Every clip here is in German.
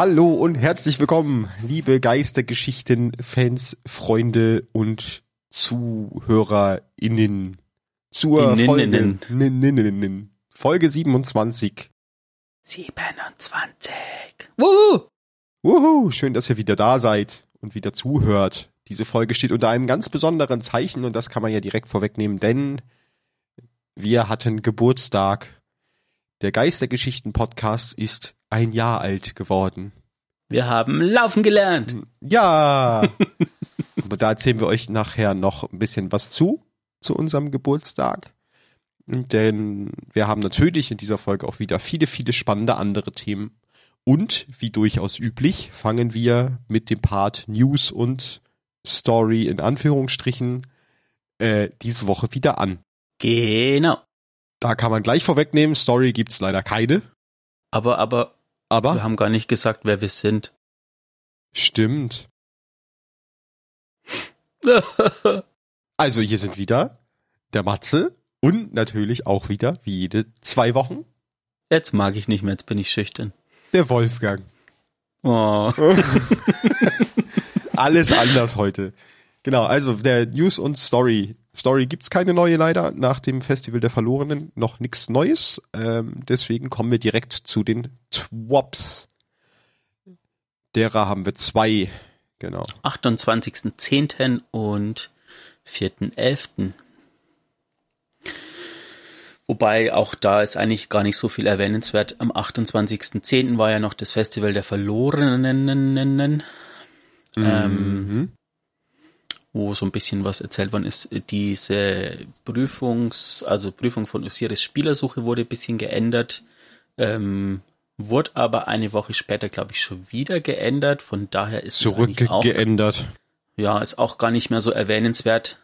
Hallo und herzlich willkommen, liebe Geistergeschichten, Fans, Freunde und ZuhörerInnen zur Folge, Folge 27. 27. Wuhu! Wuhu! Schön, dass ihr wieder da seid und wieder zuhört. Diese Folge steht unter einem ganz besonderen Zeichen und das kann man ja direkt vorwegnehmen, denn wir hatten Geburtstag. Der Geistergeschichten-Podcast ist ein Jahr alt geworden. Wir haben laufen gelernt. Ja. Aber da erzählen wir euch nachher noch ein bisschen was zu, zu unserem Geburtstag. Denn wir haben natürlich in dieser Folge auch wieder viele, viele spannende andere Themen. Und wie durchaus üblich, fangen wir mit dem Part News und Story in Anführungsstrichen äh, diese Woche wieder an. Genau. Da kann man gleich vorwegnehmen, Story gibt's leider keine. Aber, aber, Aber wir haben gar nicht gesagt, wer wir sind. stimmt. Also hier sind wieder der Matze und natürlich auch wieder, wie jede zwei Wochen, Jetzt mag ich nicht mehr, jetzt bin ich schüchtern. der Wolfgang. Oh. Alles anders heute. Genau, also der News und Story. Story gibt's keine neue leider nach dem Festival der Verlorenen. Noch nichts Neues. Ähm, deswegen kommen wir direkt zu den Twops. Derer haben wir zwei. Genau. 28.10. und 4.11. Wobei auch da ist eigentlich gar nicht so viel erwähnenswert. Am 28.10. war ja noch das Festival der Verlorenen, ähm, Mhm. Wo so ein bisschen was erzählt worden ist. Diese Prüfungs-, also Prüfung von Osiris Spielersuche wurde ein bisschen geändert. Ähm, wurde aber eine Woche später, glaube ich, schon wieder geändert. Von daher ist es eigentlich auch, Zurückgeändert. ja, ist auch gar nicht mehr so erwähnenswert.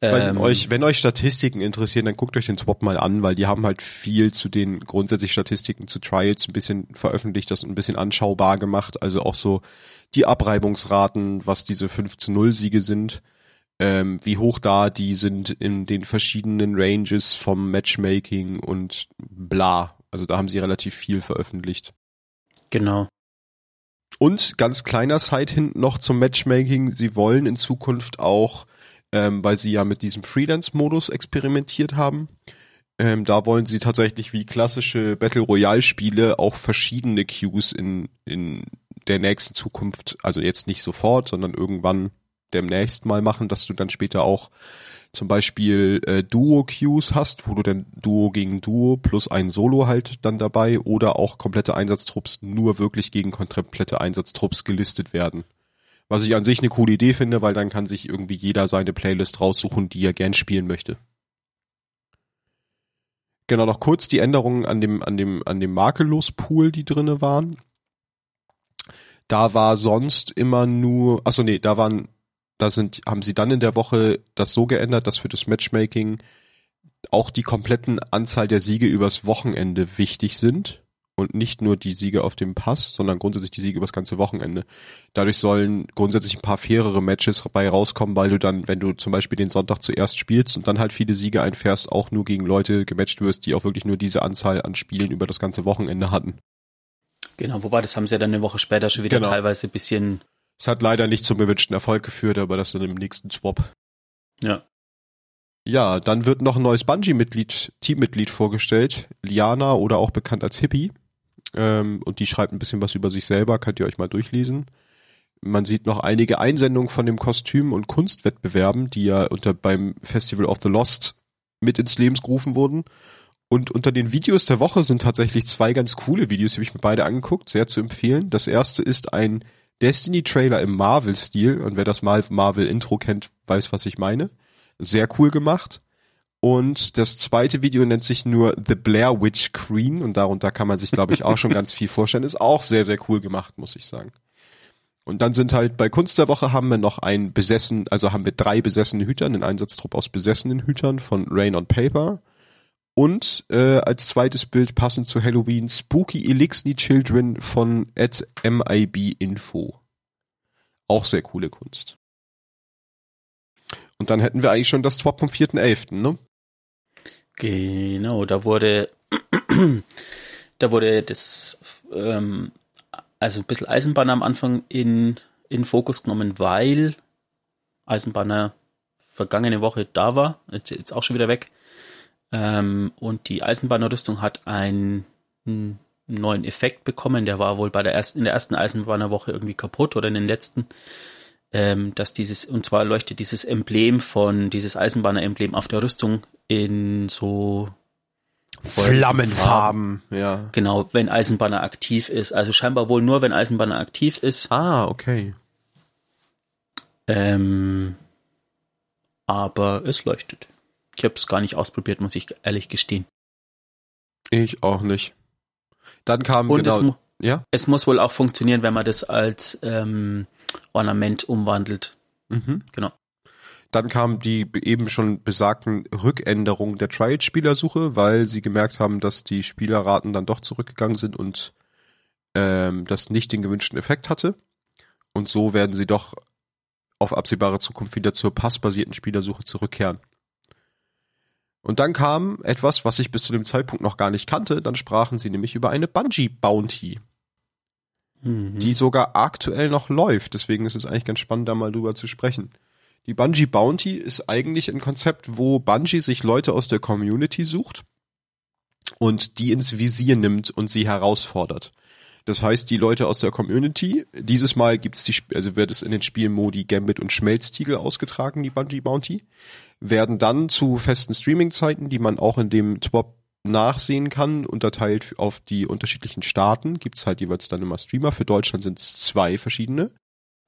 Wenn Ähm, euch, wenn euch Statistiken interessieren, dann guckt euch den Swap mal an, weil die haben halt viel zu den grundsätzlich Statistiken zu Trials ein bisschen veröffentlicht, das ein bisschen anschaubar gemacht. Also auch so die Abreibungsraten, was diese 5 zu 0 Siege sind, ähm, wie hoch da die sind in den verschiedenen Ranges vom Matchmaking und bla. Also da haben sie relativ viel veröffentlicht. Genau. Und ganz kleiner Side hinten noch zum Matchmaking. Sie wollen in Zukunft auch, ähm, weil sie ja mit diesem Freelance-Modus experimentiert haben, ähm, da wollen sie tatsächlich wie klassische Battle Royale-Spiele auch verschiedene Queues in, in der nächsten Zukunft, also jetzt nicht sofort, sondern irgendwann demnächst mal machen, dass du dann später auch zum Beispiel äh, Duo-Queues hast, wo du dann Duo gegen Duo plus ein Solo halt dann dabei oder auch komplette Einsatztrupps nur wirklich gegen komplette Einsatztrupps gelistet werden. Was ich an sich eine coole Idee finde, weil dann kann sich irgendwie jeder seine Playlist raussuchen, die er gern spielen möchte. Genau, noch kurz die Änderungen an dem, an dem, an dem Makellos-Pool, die drinne waren. Da war sonst immer nur, achso nee, da waren da sind, haben sie dann in der Woche das so geändert, dass für das Matchmaking auch die kompletten Anzahl der Siege übers Wochenende wichtig sind und nicht nur die Siege auf dem Pass, sondern grundsätzlich die Siege übers ganze Wochenende. Dadurch sollen grundsätzlich ein paar fairere Matches dabei rauskommen, weil du dann, wenn du zum Beispiel den Sonntag zuerst spielst und dann halt viele Siege einfährst, auch nur gegen Leute gematcht wirst, die auch wirklich nur diese Anzahl an Spielen über das ganze Wochenende hatten. Genau, wobei das haben sie ja dann eine Woche später schon wieder Genau. teilweise ein bisschen, Es hat leider nicht zum gewünschten Erfolg geführt, aber das dann im nächsten Swap. ja. Ja, dann wird noch ein neues Bungie-Mitglied, Teammitglied vorgestellt, Liana oder auch bekannt als Hippie. Ähm, und die schreibt ein bisschen was über sich selber, könnt ihr euch mal durchlesen. Man sieht noch einige Einsendungen von dem Kostüm- und Kunstwettbewerben, die ja unter beim Festival of the Lost mit ins Leben gerufen wurden. Und unter den Videos der Woche sind tatsächlich zwei ganz coole Videos, die habe ich mir beide angeguckt, sehr zu empfehlen. Das erste ist ein Destiny-Trailer im Marvel-Stil. Und wer das Marvel-Intro kennt, weiß, was ich meine. Sehr cool gemacht. Und das zweite Video nennt sich nur The Blair Witch Queen und darunter kann man sich, glaube ich, auch schon ganz viel vorstellen. Ist auch sehr, sehr cool gemacht, muss ich sagen. Und dann sind halt bei Kunst der Woche haben wir noch ein besessen, also haben wir drei besessene Hüter, einen Einsatztrupp aus besessenen Hütern von Rain on Paper. Und äh, als zweites Bild passend zu Halloween Spooky Elixni Children von at MIB Info. Auch sehr coole Kunst. Und dann hätten wir eigentlich schon das Swap vom 4.11., ne? Genau, da wurde, da wurde das ähm, also ein bisschen Eisenbahner am Anfang in, in Fokus genommen, weil Eisenbahner vergangene Woche da war, jetzt, jetzt auch schon wieder weg. Ähm, und die Eisenbahnerrüstung hat einen, einen neuen Effekt bekommen. Der war wohl bei der ersten, in der ersten Eisenbahnerwoche irgendwie kaputt oder in den letzten. Ähm, dass dieses, und zwar leuchtet dieses Emblem von, dieses Eisenbahner-Emblem auf der Rüstung in so Flammenfarben, ja. Genau, wenn Eisenbahner aktiv ist. Also scheinbar wohl nur, wenn Eisenbahner aktiv ist. Ah, okay. Ähm, aber es leuchtet. Ich habe es gar nicht ausprobiert, muss ich ehrlich gestehen. Ich auch nicht. Dann kam Und genau, es, ja. es muss wohl auch funktionieren, wenn man das als ähm, Ornament umwandelt. Mhm. Genau. Dann kam die eben schon besagten Rückänderungen der Trial-Spielersuche, weil sie gemerkt haben, dass die Spielerraten dann doch zurückgegangen sind und ähm, das nicht den gewünschten Effekt hatte. Und so werden sie doch auf absehbare Zukunft wieder zur passbasierten Spielersuche zurückkehren. Und dann kam etwas, was ich bis zu dem Zeitpunkt noch gar nicht kannte. Dann sprachen sie nämlich über eine Bungee Bounty, Mhm. die sogar aktuell noch läuft. Deswegen ist es eigentlich ganz spannend, da mal drüber zu sprechen. Die Bungee Bounty ist eigentlich ein Konzept, wo Bungee sich Leute aus der Community sucht und die ins Visier nimmt und sie herausfordert. Das heißt, die Leute aus der Community, dieses Mal gibt's die, also wird es in den Spielmodi Gambit und Schmelztiegel ausgetragen, die Bungee Bounty, werden dann zu festen Streaming-Zeiten, die man auch in dem Twop nachsehen kann, unterteilt auf die unterschiedlichen Staaten, gibt's halt jeweils dann immer Streamer. Für Deutschland sind es zwei verschiedene.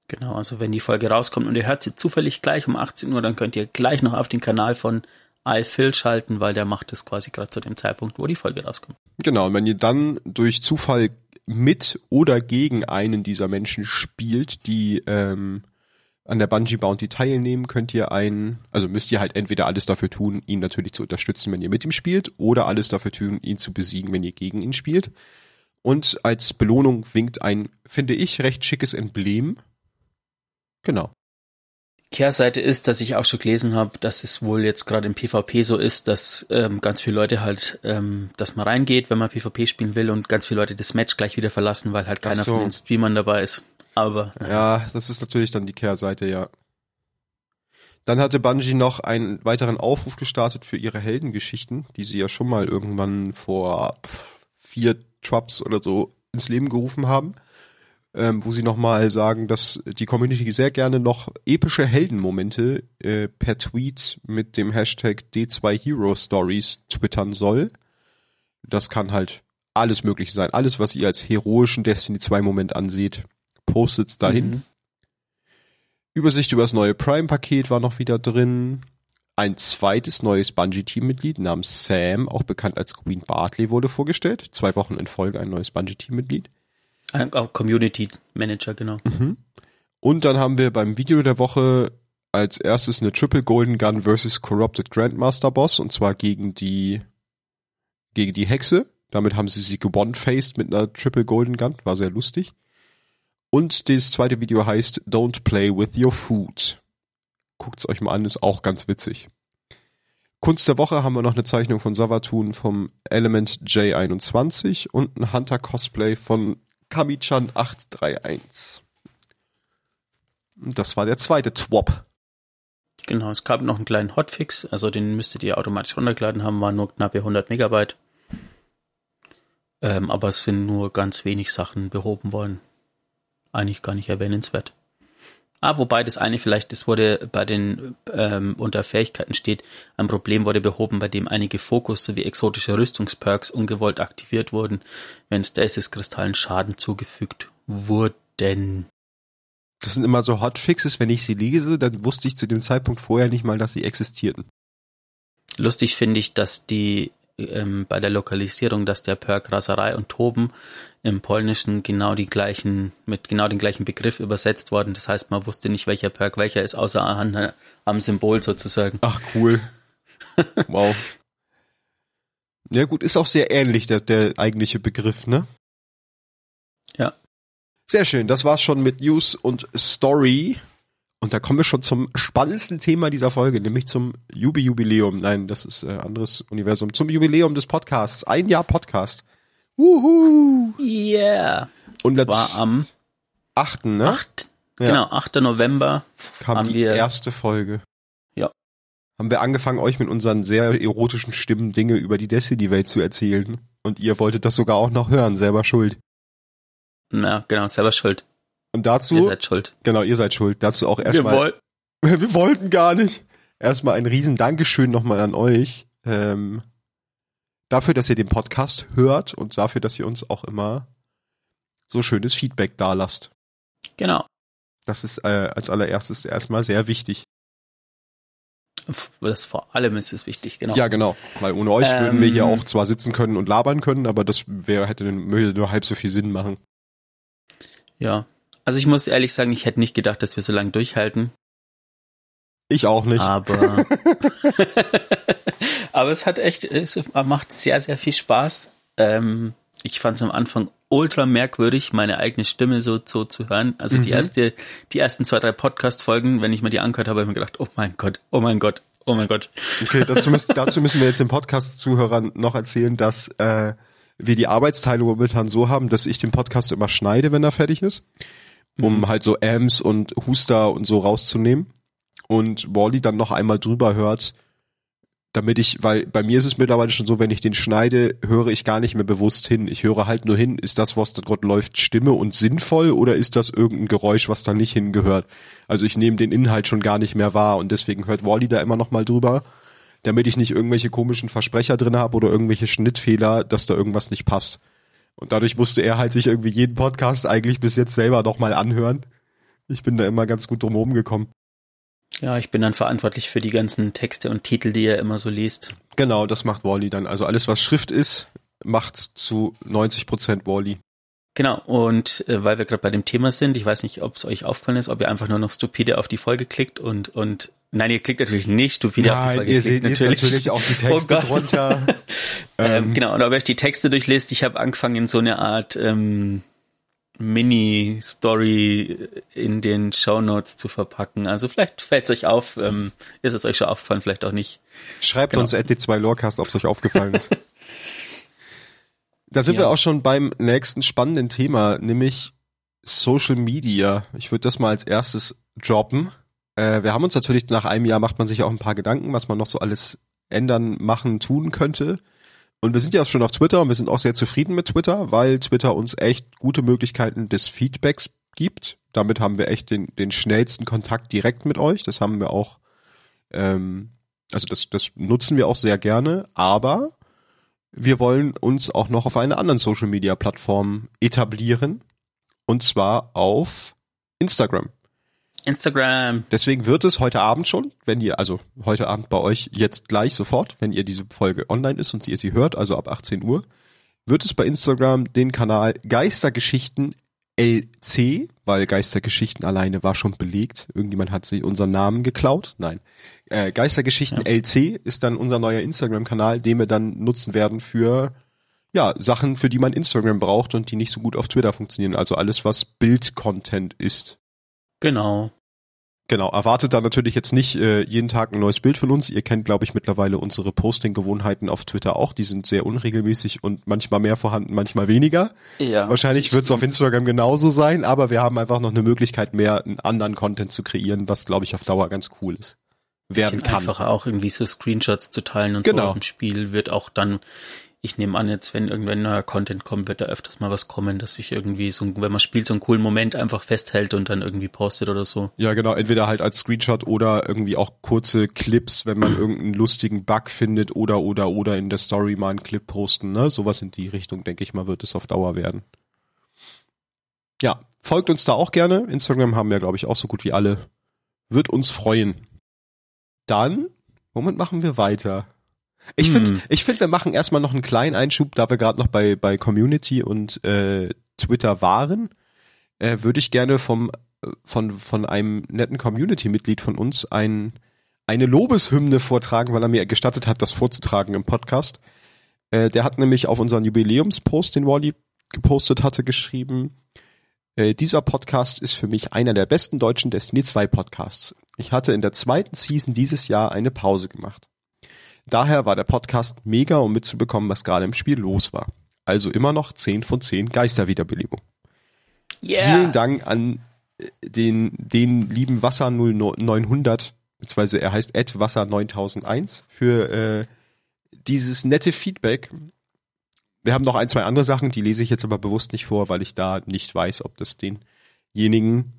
Genau, also wenn die Folge rauskommt und ihr hört sie zufällig gleich um 18 Uhr, dann könnt ihr gleich noch auf den Kanal von iPhil schalten, weil der macht es quasi gerade zu dem Zeitpunkt, wo die Folge rauskommt. Genau, und wenn ihr dann durch Zufall mit oder gegen einen dieser Menschen spielt, die ähm, an der Bungee Bounty teilnehmen, könnt ihr einen, also müsst ihr halt entweder alles dafür tun, ihn natürlich zu unterstützen, wenn ihr mit ihm spielt, oder alles dafür tun, ihn zu besiegen, wenn ihr gegen ihn spielt. Und als Belohnung winkt ein, finde ich, recht schickes Emblem. Genau. Kehrseite ist, dass ich auch schon gelesen habe, dass es wohl jetzt gerade im PvP so ist, dass ähm, ganz viele Leute halt, ähm, dass man reingeht, wenn man PvP spielen will und ganz viele Leute das Match gleich wieder verlassen, weil halt keiner so. von den Streamern dabei ist. Aber Ja, das ist natürlich dann die Kehrseite, ja. Dann hatte Bungie noch einen weiteren Aufruf gestartet für ihre Heldengeschichten, die sie ja schon mal irgendwann vor vier Trubs oder so ins Leben gerufen haben, ähm, wo sie nochmal sagen, dass die Community sehr gerne noch epische Heldenmomente äh, per Tweet mit dem Hashtag D2 Hero Stories twittern soll. Das kann halt alles mögliche sein. Alles, was ihr als heroischen Destiny 2 Moment anseht, postet's dahin. Mhm. Übersicht über das neue Prime-Paket war noch wieder drin. Ein zweites neues Bungie-Teammitglied namens Sam, auch bekannt als Queen Bartley, wurde vorgestellt. Zwei Wochen in Folge ein neues auch Community Manager, genau. Und dann haben wir beim Video der Woche als erstes eine Triple Golden Gun versus Corrupted Grandmaster Boss und zwar gegen die gegen die Hexe. Damit haben sie sie gebond-faced mit einer Triple Golden Gun, war sehr lustig. Und das zweite Video heißt Don't Play with Your Food. Guckt's euch mal an, ist auch ganz witzig. Kunst der Woche haben wir noch eine Zeichnung von Savatun vom Element J21 und ein Hunter Cosplay von Kamichan 831. Das war der zweite Twop. Genau, es gab noch einen kleinen Hotfix, also den müsstet ihr automatisch runtergeladen haben, war nur knappe 100 Megabyte. Ähm, aber es sind nur ganz wenig Sachen behoben worden. Eigentlich gar nicht erwähnenswert. Ah, wobei das eine vielleicht, das wurde bei den ähm, unter Fähigkeiten steht, ein Problem wurde behoben, bei dem einige Fokus sowie exotische Rüstungsperks ungewollt aktiviert wurden, wenn Stasis-Kristallen Schaden zugefügt wurden. Das sind immer so Hotfixes, wenn ich sie lese, dann wusste ich zu dem Zeitpunkt vorher nicht mal, dass sie existierten. Lustig finde ich, dass die ähm, bei der Lokalisierung, dass der Perk Raserei und Toben im Polnischen genau die gleichen, mit genau den gleichen Begriff übersetzt worden. Das heißt, man wusste nicht, welcher Perk welcher ist, außer an, am Symbol sozusagen. Ach cool. wow. Ja gut, ist auch sehr ähnlich der, der eigentliche Begriff, ne? Ja. Sehr schön, das war's schon mit News und Story. Und da kommen wir schon zum spannendsten Thema dieser Folge, nämlich zum Jubi-Jubiläum. Nein, das ist äh, anderes Universum. Zum Jubiläum des Podcasts. Ein Jahr Podcast. Wuhu! Yeah. Und Das das war am 8. Ne? 8. Ja. Genau, 8. November kam haben die wir- erste Folge. Ja. Haben wir angefangen, euch mit unseren sehr erotischen Stimmen Dinge über die Destiny-Welt zu erzählen. Und ihr wolltet das sogar auch noch hören, selber schuld. Ja, genau, selber schuld. Und Ihr dazu, seid schuld. genau, ihr seid schuld. Dazu auch erstmal. wollen. Wir wollten gar nicht. Erstmal ein riesen Dankeschön nochmal an euch. Ähm, dafür, dass ihr den Podcast hört und dafür, dass ihr uns auch immer so schönes Feedback dalasst. Genau. Das ist äh, als allererstes erstmal sehr wichtig. Das vor allem ist es wichtig, genau. Ja, genau. Weil ohne euch würden wir hier Ähm. auch zwar sitzen können und labern können, aber das wäre, hätte würde nur halb so viel Sinn machen. ja. Also ich muss ehrlich sagen, ich hätte nicht gedacht, dass wir so lange durchhalten. Ich auch nicht. Aber, aber es hat echt, es macht sehr, sehr viel Spaß. Ähm, ich fand es am Anfang ultra merkwürdig, meine eigene Stimme so, so zu hören. Also die Mhm. erste, die ersten zwei, drei Podcast-Folgen, wenn ich mir die angehört habe, habe ich mir gedacht, oh mein Gott, oh mein Gott, oh mein Gott. Okay, dazu müssen, dazu müssen wir jetzt den Podcast-Zuhörern noch erzählen, dass äh, wir die Arbeitsteilung momentan so haben, dass ich den Podcast immer schneide, wenn er fertig ist, um Mhm. halt so Ams und Huster und so rauszunehmen. Und Wally dann noch einmal drüber hört, damit ich, weil bei mir ist es mittlerweile schon so, wenn ich den schneide, höre ich gar nicht mehr bewusst hin. Ich höre halt nur hin, ist das, was da gerade läuft, Stimme und sinnvoll oder ist das irgendein Geräusch, was da nicht hingehört? Also ich nehme den Inhalt schon gar nicht mehr wahr und deswegen hört Wally da immer noch mal drüber, damit ich nicht irgendwelche komischen Versprecher drin habe oder irgendwelche Schnittfehler, dass da irgendwas nicht passt. Und dadurch musste er halt sich irgendwie jeden Podcast eigentlich bis jetzt selber noch mal anhören. Ich bin da immer ganz gut drum gekommen. Ja, ich bin dann verantwortlich für die ganzen Texte und Titel, die er immer so liest. Genau, das macht Wally dann. Also alles, was Schrift ist, macht zu 90 Prozent Wally. Genau, und äh, weil wir gerade bei dem Thema sind, ich weiß nicht, ob es euch aufgefallen ist, ob ihr einfach nur noch stupide auf die Folge klickt und, und nein, ihr klickt natürlich nicht stupide auf die Folge. ihr seht natürlich. natürlich auch die Texte Oh drunter. Ähm, Ähm, genau, und ob ihr euch die Texte durchlest, ich habe angefangen in so eine Art ähm, Mini-Story in den Shownotes zu verpacken. Also vielleicht fällt es euch auf, ähm, ist es euch schon aufgefallen, vielleicht auch nicht. Schreibt Genau. uns at d2 Lorecast, ob es euch aufgefallen ist. da sind Ja. wir auch schon beim nächsten spannenden Thema, nämlich Social Media. Ich würde das mal als erstes droppen. Äh, wir haben uns natürlich nach einem Jahr macht man sich auch ein paar Gedanken, was man noch so alles ändern, machen, tun könnte. Und wir sind ja schon auf Twitter und wir sind auch sehr zufrieden mit Twitter, weil Twitter uns echt gute Möglichkeiten des Feedbacks gibt. Damit haben wir echt den, den schnellsten Kontakt direkt mit euch. Das haben wir auch, ähm, also das, das nutzen wir auch sehr gerne, aber wir wollen uns auch noch auf einer anderen Social Media Plattform etablieren. Und zwar auf Instagram. Instagram. Deswegen wird es heute Abend schon, wenn ihr, also heute Abend bei euch jetzt gleich sofort, wenn ihr diese Folge online ist und ihr sie hört, also ab 18 Uhr, wird es bei Instagram den Kanal Geistergeschichten LC, weil Geistergeschichten alleine war schon belegt. Irgendjemand hat sich unseren Namen geklaut. Nein. Äh, Geistergeschichten LC ist dann unser neuer Instagram-Kanal, den wir dann nutzen werden für ja, Sachen, für die man Instagram braucht und die nicht so gut auf Twitter funktionieren. Also alles, was Bild-Content ist. Genau. Genau, erwartet da natürlich jetzt nicht äh, jeden Tag ein neues Bild von uns. Ihr kennt, glaube ich, mittlerweile unsere Posting-Gewohnheiten auf Twitter auch. Die sind sehr unregelmäßig und manchmal mehr vorhanden, manchmal weniger. Ja. Wahrscheinlich wird es auf Instagram genauso sein, aber wir haben einfach noch eine Möglichkeit, mehr einen anderen Content zu kreieren, was, glaube ich, auf Dauer ganz cool ist. Werden kann. Einfacher auch irgendwie so Screenshots zu teilen und Genau. so dem Spiel wird auch dann, ich nehme an, jetzt wenn irgendwann neuer Content kommt, wird da öfters mal was kommen, dass sich irgendwie so, ein- wenn man spielt, so einen coolen Moment einfach festhält und dann irgendwie postet oder so. Ja, genau, entweder halt als Screenshot oder irgendwie auch kurze Clips, wenn man irgendeinen lustigen Bug findet oder oder oder in der Story mal einen Clip posten, ne? Sowas in die Richtung, denke ich mal, wird es auf Dauer werden. Ja, folgt uns da auch gerne. Instagram haben wir, glaube ich, auch so gut wie alle. Wird uns freuen. Dann, womit machen wir weiter? Ich Hm. finde, ich finde, wir machen erstmal noch einen kleinen Einschub, da wir gerade noch bei, bei Community und äh, Twitter waren, äh, würde ich gerne vom von, von einem netten Community-Mitglied von uns ein, eine Lobeshymne vortragen, weil er mir gestattet hat, das vorzutragen im Podcast. Äh, der hat nämlich auf unseren Jubiläumspost, den Wally gepostet hatte, geschrieben, äh, dieser Podcast ist für mich einer der besten deutschen Destiny 2 Podcasts. Ich hatte in der zweiten Season dieses Jahr eine Pause gemacht. Daher war der Podcast mega, um mitzubekommen, was gerade im Spiel los war. Also immer noch 10 von 10 Geisterwiederbelebung. Yeah. Vielen Dank an äh, den, den lieben Wasser 0900, beziehungsweise er heißt Ed Wasser 9001 für äh, dieses nette Feedback. Wir haben noch ein, zwei andere Sachen, die lese ich jetzt aber bewusst nicht vor, weil ich da nicht weiß, ob das denjenigen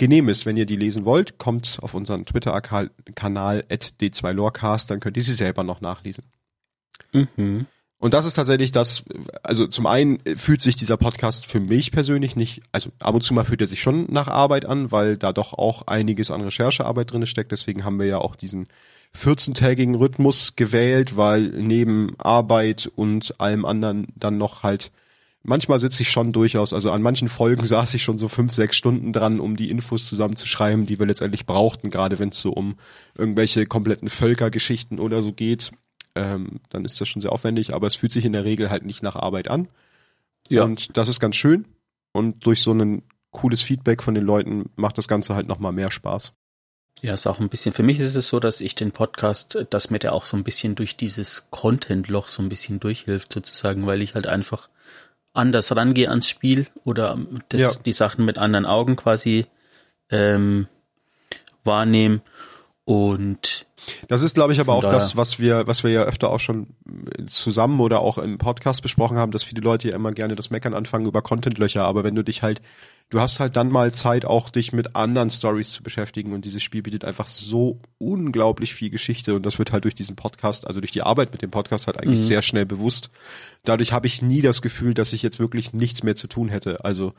genehm ist. Wenn ihr die lesen wollt, kommt auf unseren Twitter-Kanal at d2lorecast, dann könnt ihr sie selber noch nachlesen. Mhm. Und das ist tatsächlich das, also zum einen fühlt sich dieser Podcast für mich persönlich nicht, also ab und zu mal fühlt er sich schon nach Arbeit an, weil da doch auch einiges an Recherchearbeit drin steckt. Deswegen haben wir ja auch diesen 14-tägigen Rhythmus gewählt, weil neben Arbeit und allem anderen dann noch halt manchmal sitze ich schon durchaus, also an manchen Folgen saß ich schon so fünf, sechs Stunden dran, um die Infos zusammenzuschreiben, die wir letztendlich brauchten, gerade wenn es so um irgendwelche kompletten Völkergeschichten oder so geht ähm, dann ist das schon sehr aufwendig, aber es fühlt sich in der Regel halt nicht nach Arbeit an. Ja. Und das ist ganz schön. Und durch so ein cooles Feedback von den Leuten macht das Ganze halt nochmal mehr Spaß. Ja, ist auch ein bisschen, für mich ist es so, dass ich den Podcast, dass mir der auch so ein bisschen durch dieses Content-Loch so ein bisschen durchhilft sozusagen, weil ich halt einfach anders rangehe ans Spiel oder das, ja. die Sachen mit anderen Augen quasi ähm, wahrnehme und das ist, glaube ich, aber auch das, was wir, was wir ja öfter auch schon zusammen oder auch im Podcast besprochen haben, dass viele Leute ja immer gerne das Meckern anfangen über Contentlöcher, aber wenn du dich halt, du hast halt dann mal Zeit, auch dich mit anderen Stories zu beschäftigen und dieses Spiel bietet einfach so unglaublich viel Geschichte und das wird halt durch diesen Podcast, also durch die Arbeit mit dem Podcast halt eigentlich mhm. sehr schnell bewusst. Dadurch habe ich nie das Gefühl, dass ich jetzt wirklich nichts mehr zu tun hätte. Also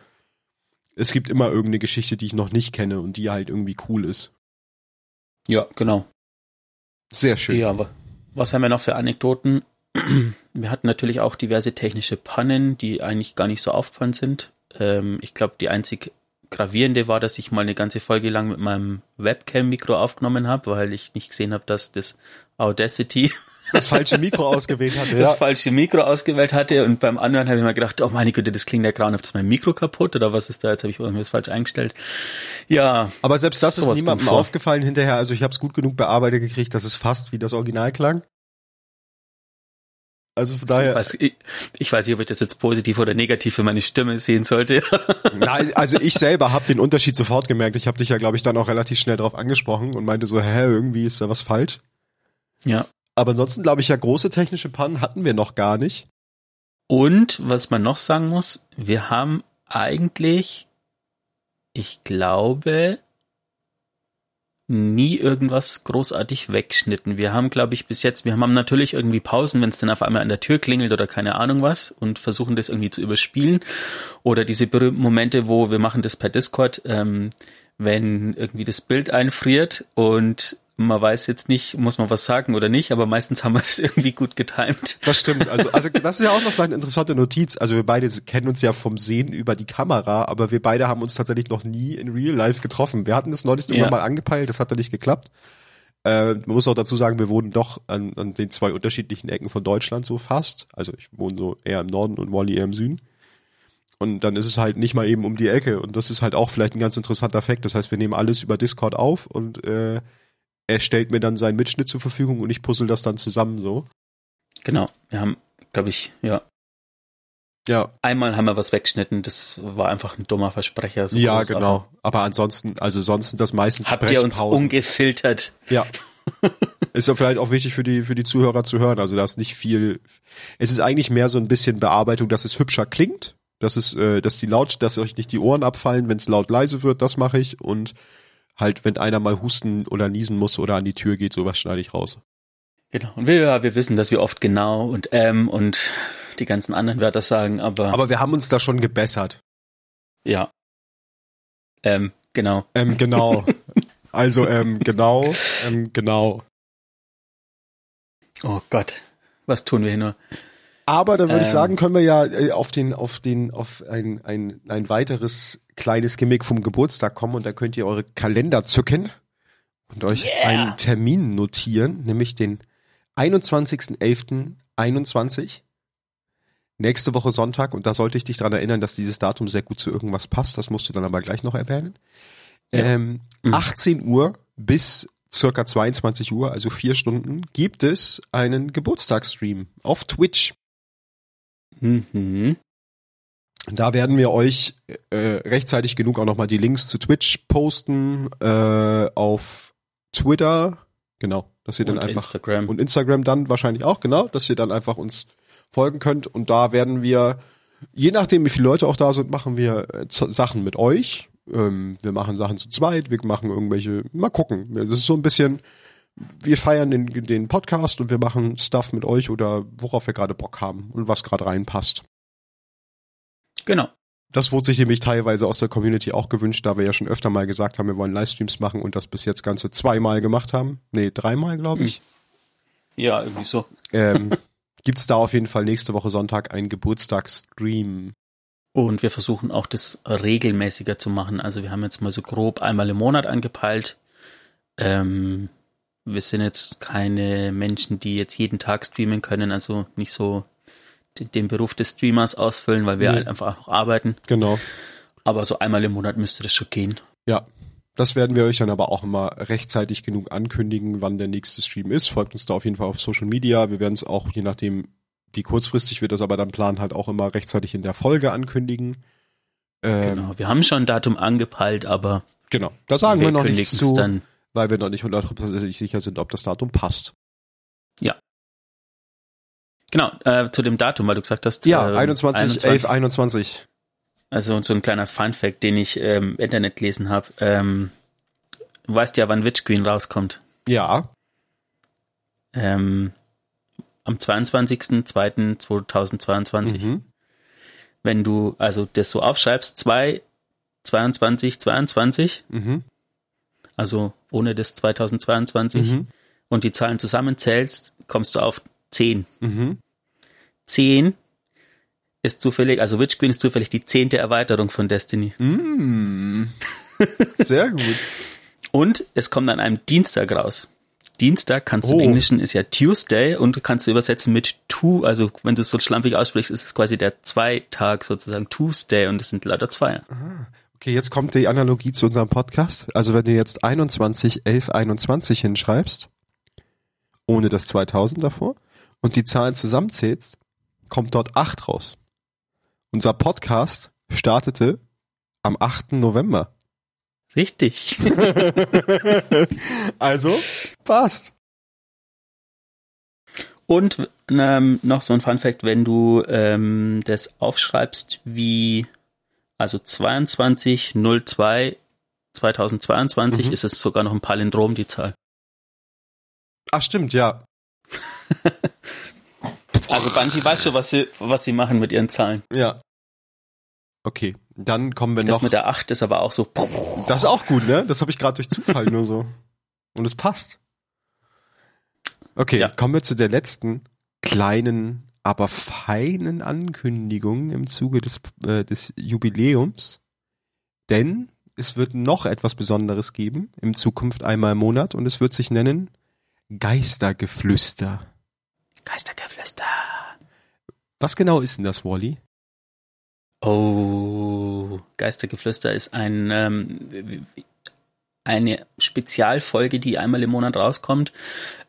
es gibt immer irgendeine Geschichte, die ich noch nicht kenne und die halt irgendwie cool ist. Ja, genau. Sehr schön. Ja, aber was haben wir noch für Anekdoten? Wir hatten natürlich auch diverse technische Pannen, die eigentlich gar nicht so aufgefallen sind. Ähm, ich glaube, die einzig gravierende war, dass ich mal eine ganze Folge lang mit meinem Webcam-Mikro aufgenommen habe, weil ich nicht gesehen habe, dass das Audacity das falsche Mikro ausgewählt hatte. Das ja. falsche Mikro ausgewählt hatte und beim anderen habe ich mir gedacht, oh meine Güte, das klingt ja gerade, ist mein Mikro kaputt oder was ist da? Jetzt habe ich irgendwas falsch eingestellt. Ja. Aber selbst das ist niemandem aufgefallen hinterher. Also ich habe es gut genug bearbeitet gekriegt, dass es fast wie das Original klang. Also von daher. Was, ich, ich, weiß nicht, ob ich das jetzt positiv oder negativ für meine Stimme sehen sollte. Nein, also ich selber habe den Unterschied sofort gemerkt. Ich habe dich ja, glaube ich, dann auch relativ schnell drauf angesprochen und meinte so, hä, irgendwie ist da was falsch. Ja. Aber ansonsten glaube ich ja, große technische Pannen hatten wir noch gar nicht. Und was man noch sagen muss, wir haben eigentlich, ich glaube, nie irgendwas großartig wegschnitten. Wir haben, glaube ich, bis jetzt, wir haben natürlich irgendwie Pausen, wenn es dann auf einmal an der Tür klingelt oder keine Ahnung was und versuchen das irgendwie zu überspielen. Oder diese berühmten Momente, wo wir machen das per Discord, ähm, wenn irgendwie das Bild einfriert und man weiß jetzt nicht, muss man was sagen oder nicht, aber meistens haben wir das irgendwie gut getimt. Das stimmt. Also, also das ist ja auch noch eine interessante Notiz. Also wir beide kennen uns ja vom Sehen über die Kamera, aber wir beide haben uns tatsächlich noch nie in Real Life getroffen. Wir hatten das neulich ja. irgendwann mal angepeilt, das hat dann nicht geklappt. Äh, man muss auch dazu sagen, wir wohnen doch an, an den zwei unterschiedlichen Ecken von Deutschland so fast. Also ich wohne so eher im Norden und Wally eher im Süden. Und dann ist es halt nicht mal eben um die Ecke. Und das ist halt auch vielleicht ein ganz interessanter Fakt. Das heißt, wir nehmen alles über Discord auf und äh, er stellt mir dann seinen Mitschnitt zur Verfügung und ich puzzle das dann zusammen so. Genau, wir haben, glaube ich, ja. Ja. Einmal haben wir was weggeschnitten, das war einfach ein dummer Versprecher. So ja, groß, genau. Aber, aber, ansonsten, also sonst das meisten Habt ihr uns ungefiltert? Ja. ist ja vielleicht auch wichtig für die, für die Zuhörer zu hören. Also da ist nicht viel. Es ist eigentlich mehr so ein bisschen Bearbeitung, dass es hübscher klingt. Dass es, äh, dass die laut, dass euch nicht die Ohren abfallen, wenn es laut leise wird, das mache ich. Und halt, wenn einer mal husten oder niesen muss oder an die Tür geht, sowas schneide ich raus. Genau. Und wir, ja, wir wissen, dass wir oft genau und ähm und die ganzen anderen Wörter sagen, aber. Aber wir haben uns da schon gebessert. Ja. Ähm, genau. Ähm, genau. also, ähm, genau, ähm, genau. Oh Gott. Was tun wir hier nur? Aber dann würde ähm, ich sagen, können wir ja äh, auf den, auf den, auf ein, ein, ein weiteres kleines Gimmick vom Geburtstag kommen und da könnt ihr eure Kalender zücken und euch yeah. einen Termin notieren, nämlich den 21.11.21. Nächste Woche Sonntag und da sollte ich dich daran erinnern, dass dieses Datum sehr gut zu irgendwas passt. Das musst du dann aber gleich noch erwähnen. Ja. Ähm, mhm. 18 Uhr bis circa 22 Uhr, also vier Stunden, gibt es einen Geburtstagsstream auf Twitch. Mhm. Da werden wir euch äh, rechtzeitig genug auch nochmal die Links zu Twitch posten, äh, auf Twitter, genau, dass ihr dann Und einfach Instagram. und Instagram dann wahrscheinlich auch, genau, dass ihr dann einfach uns folgen könnt und da werden wir, je nachdem wie viele Leute auch da sind, machen wir äh, Sachen mit euch. Ähm, wir machen Sachen zu zweit, wir machen irgendwelche, mal gucken. Das ist so ein bisschen, wir feiern den, den Podcast und wir machen Stuff mit euch oder worauf wir gerade Bock haben und was gerade reinpasst. Genau. Das wurde sich nämlich teilweise aus der Community auch gewünscht, da wir ja schon öfter mal gesagt haben, wir wollen Livestreams machen und das bis jetzt ganze zweimal gemacht haben. Nee, dreimal, glaube ich. Ja, irgendwie so. Ähm, gibt's da auf jeden Fall nächste Woche Sonntag einen Geburtstagsstream. Und wir versuchen auch das regelmäßiger zu machen. Also wir haben jetzt mal so grob einmal im Monat angepeilt. Ähm, wir sind jetzt keine Menschen, die jetzt jeden Tag streamen können, also nicht so den, Beruf des Streamers ausfüllen, weil wir Nee. halt einfach auch arbeiten. Genau. Aber so einmal im Monat müsste das schon gehen. Ja. Das werden wir euch dann aber auch immer rechtzeitig genug ankündigen, wann der nächste Stream ist. Folgt uns da auf jeden Fall auf Social Media. Wir werden es auch, je nachdem, wie kurzfristig wir das aber dann planen, halt auch immer rechtzeitig in der Folge ankündigen. Ähm, Genau. Wir haben schon ein Datum angepeilt, aber genau. Da sagen wir, noch nichts zu, dann. Weil wir noch nicht hundertprozentig sicher sind, ob das Datum passt. Genau, äh, zu dem Datum, weil du gesagt hast. Ja, ähm, 21, 11, 21. Also so ein kleiner Fun-Fact, den ich ähm, im Internet gelesen habe. Ähm, du weißt ja, wann Witch Queen rauskommt. Ja. Ähm, am 22.02.2022. Mhm. Wenn du also das so aufschreibst, 2, 22, 22, Mhm. Also ohne das 2022 Mhm. und die Zahlen zusammenzählst, kommst du auf 10. Mhm. 10 ist zufällig, also Witch Queen ist zufällig die zehnte Erweiterung von Destiny. Mm. Sehr gut. Und es kommt an einem Dienstag raus. Dienstag kannst du Oh. im Englischen ist ja Tuesday und du kannst du übersetzen mit two, also wenn du es so schlampig aussprichst, ist es quasi der Zweitag sozusagen Tuesday und es sind lauter Zweier. Okay, jetzt kommt die Analogie zu unserem Podcast. Also wenn du jetzt 21, 11, 21 hinschreibst, ohne das 2000 davor, und die Zahlen zusammenzählst, kommt dort 8 raus. Unser Podcast startete am 8. November. Richtig. Also, passt. Und ähm, noch so ein Fun Fact, wenn du ähm, das aufschreibst wie also 2202 2022 Mhm. ist es sogar noch ein Palindrom die Zahl. Ach stimmt, ja. Also Bungie weiß schon, was sie was sie machen mit ihren Zahlen. Ja. Okay, dann kommen wir Das noch. mit der 8 ist aber auch so Das ist auch gut, ne? Das habe ich gerade durch Zufall nur so. Und es passt. Okay, Ja. kommen wir zu der letzten kleinen, aber feinen Ankündigung im Zuge des, äh, des Jubiläums. Denn es wird noch etwas Besonderes geben, in Zukunft einmal im Monat, und es wird sich nennen Geistergeflüster. Geistergeflüster. Was genau ist denn das, Wally? Oh, Geistergeflüster ist ein, ähm, eine Spezialfolge, die einmal im Monat rauskommt.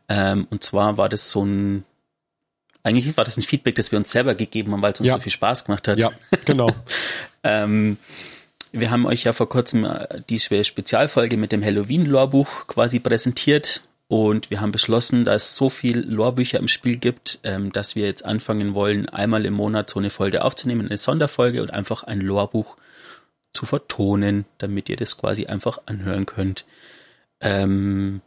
Ähm, und zwar war das so ein, eigentlich war das ein Feedback, das wir uns selber gegeben haben, weil es uns Ja. so viel Spaß gemacht hat. Ja, genau. Ähm, wir haben euch ja vor kurzem äh, die Spe- Spezialfolge mit dem Halloween-Lorbuch quasi präsentiert und wir haben beschlossen, dass es so viel Lorbücher im Spiel gibt, ähm, dass wir jetzt anfangen wollen, einmal im Monat so eine Folge aufzunehmen, eine Sonderfolge und einfach ein Lorbuch zu vertonen, damit ihr das quasi einfach anhören könnt. Ähm,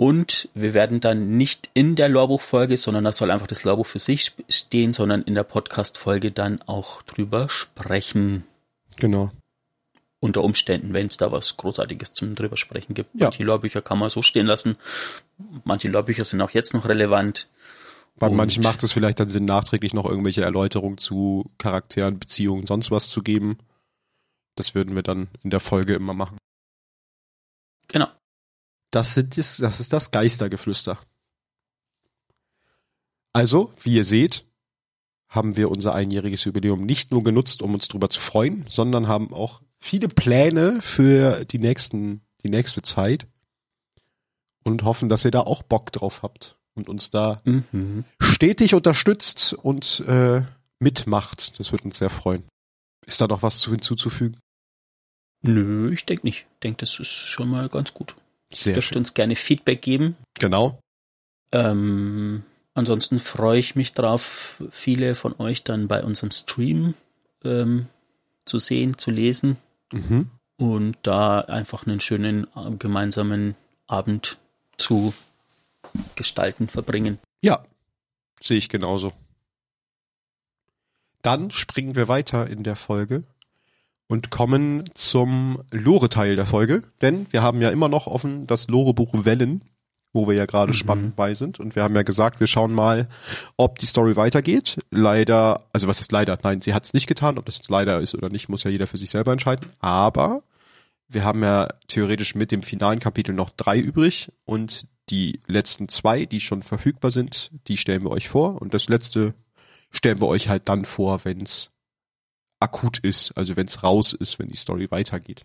und wir werden dann nicht in der Lorbuch-Folge, sondern da soll einfach das Lorbuch für sich stehen, sondern in der Podcast-Folge dann auch drüber sprechen. Genau. Unter Umständen, wenn es da was Großartiges zum drüber sprechen gibt. Ja. Manche Lorbücher kann man so stehen lassen. Manche Lorbücher sind auch jetzt noch relevant. Bei manchen macht es vielleicht dann Sinn, nachträglich noch irgendwelche Erläuterungen zu Charakteren, Beziehungen, sonst was zu geben. Das würden wir dann in der Folge immer machen. Genau. Das, sind, das, das ist das Geistergeflüster. Also, wie ihr seht, haben wir unser einjähriges Jubiläum nicht nur genutzt, um uns drüber zu freuen, sondern haben auch viele Pläne für die nächsten, die nächste Zeit und hoffen, dass ihr da auch Bock drauf habt und uns da Mhm. stetig unterstützt und äh, mitmacht. Das wird uns sehr freuen. Ist da noch was zu hinzuzufügen? Nö, ich denke nicht. Ich denke, das ist schon mal ganz gut. Sehr Dürft schön. uns gerne Feedback geben. Genau. Ähm, ansonsten freue ich mich drauf, viele von euch dann bei unserem Stream ähm, zu sehen, zu lesen Mhm. und da einfach einen schönen äh, gemeinsamen Abend zu gestalten, verbringen. Ja, sehe ich genauso. Dann springen wir weiter in der Folge und kommen zum Lore-Teil der Folge, denn wir haben ja immer noch offen das Lore-Buch Wellen, wo wir ja gerade Mhm. spannend bei sind und wir haben ja gesagt, wir schauen mal, ob die Story weitergeht. Leider, also was ist leider? Nein, sie hat es nicht getan, ob das jetzt leider ist oder nicht, muss ja jeder für sich selber entscheiden, aber wir haben ja theoretisch mit dem finalen Kapitel noch drei übrig und die letzten zwei, die schon verfügbar sind, die stellen wir euch vor und das letzte stellen wir euch halt dann vor, wenn es akut ist, also wenn es raus ist, wenn die Story weitergeht.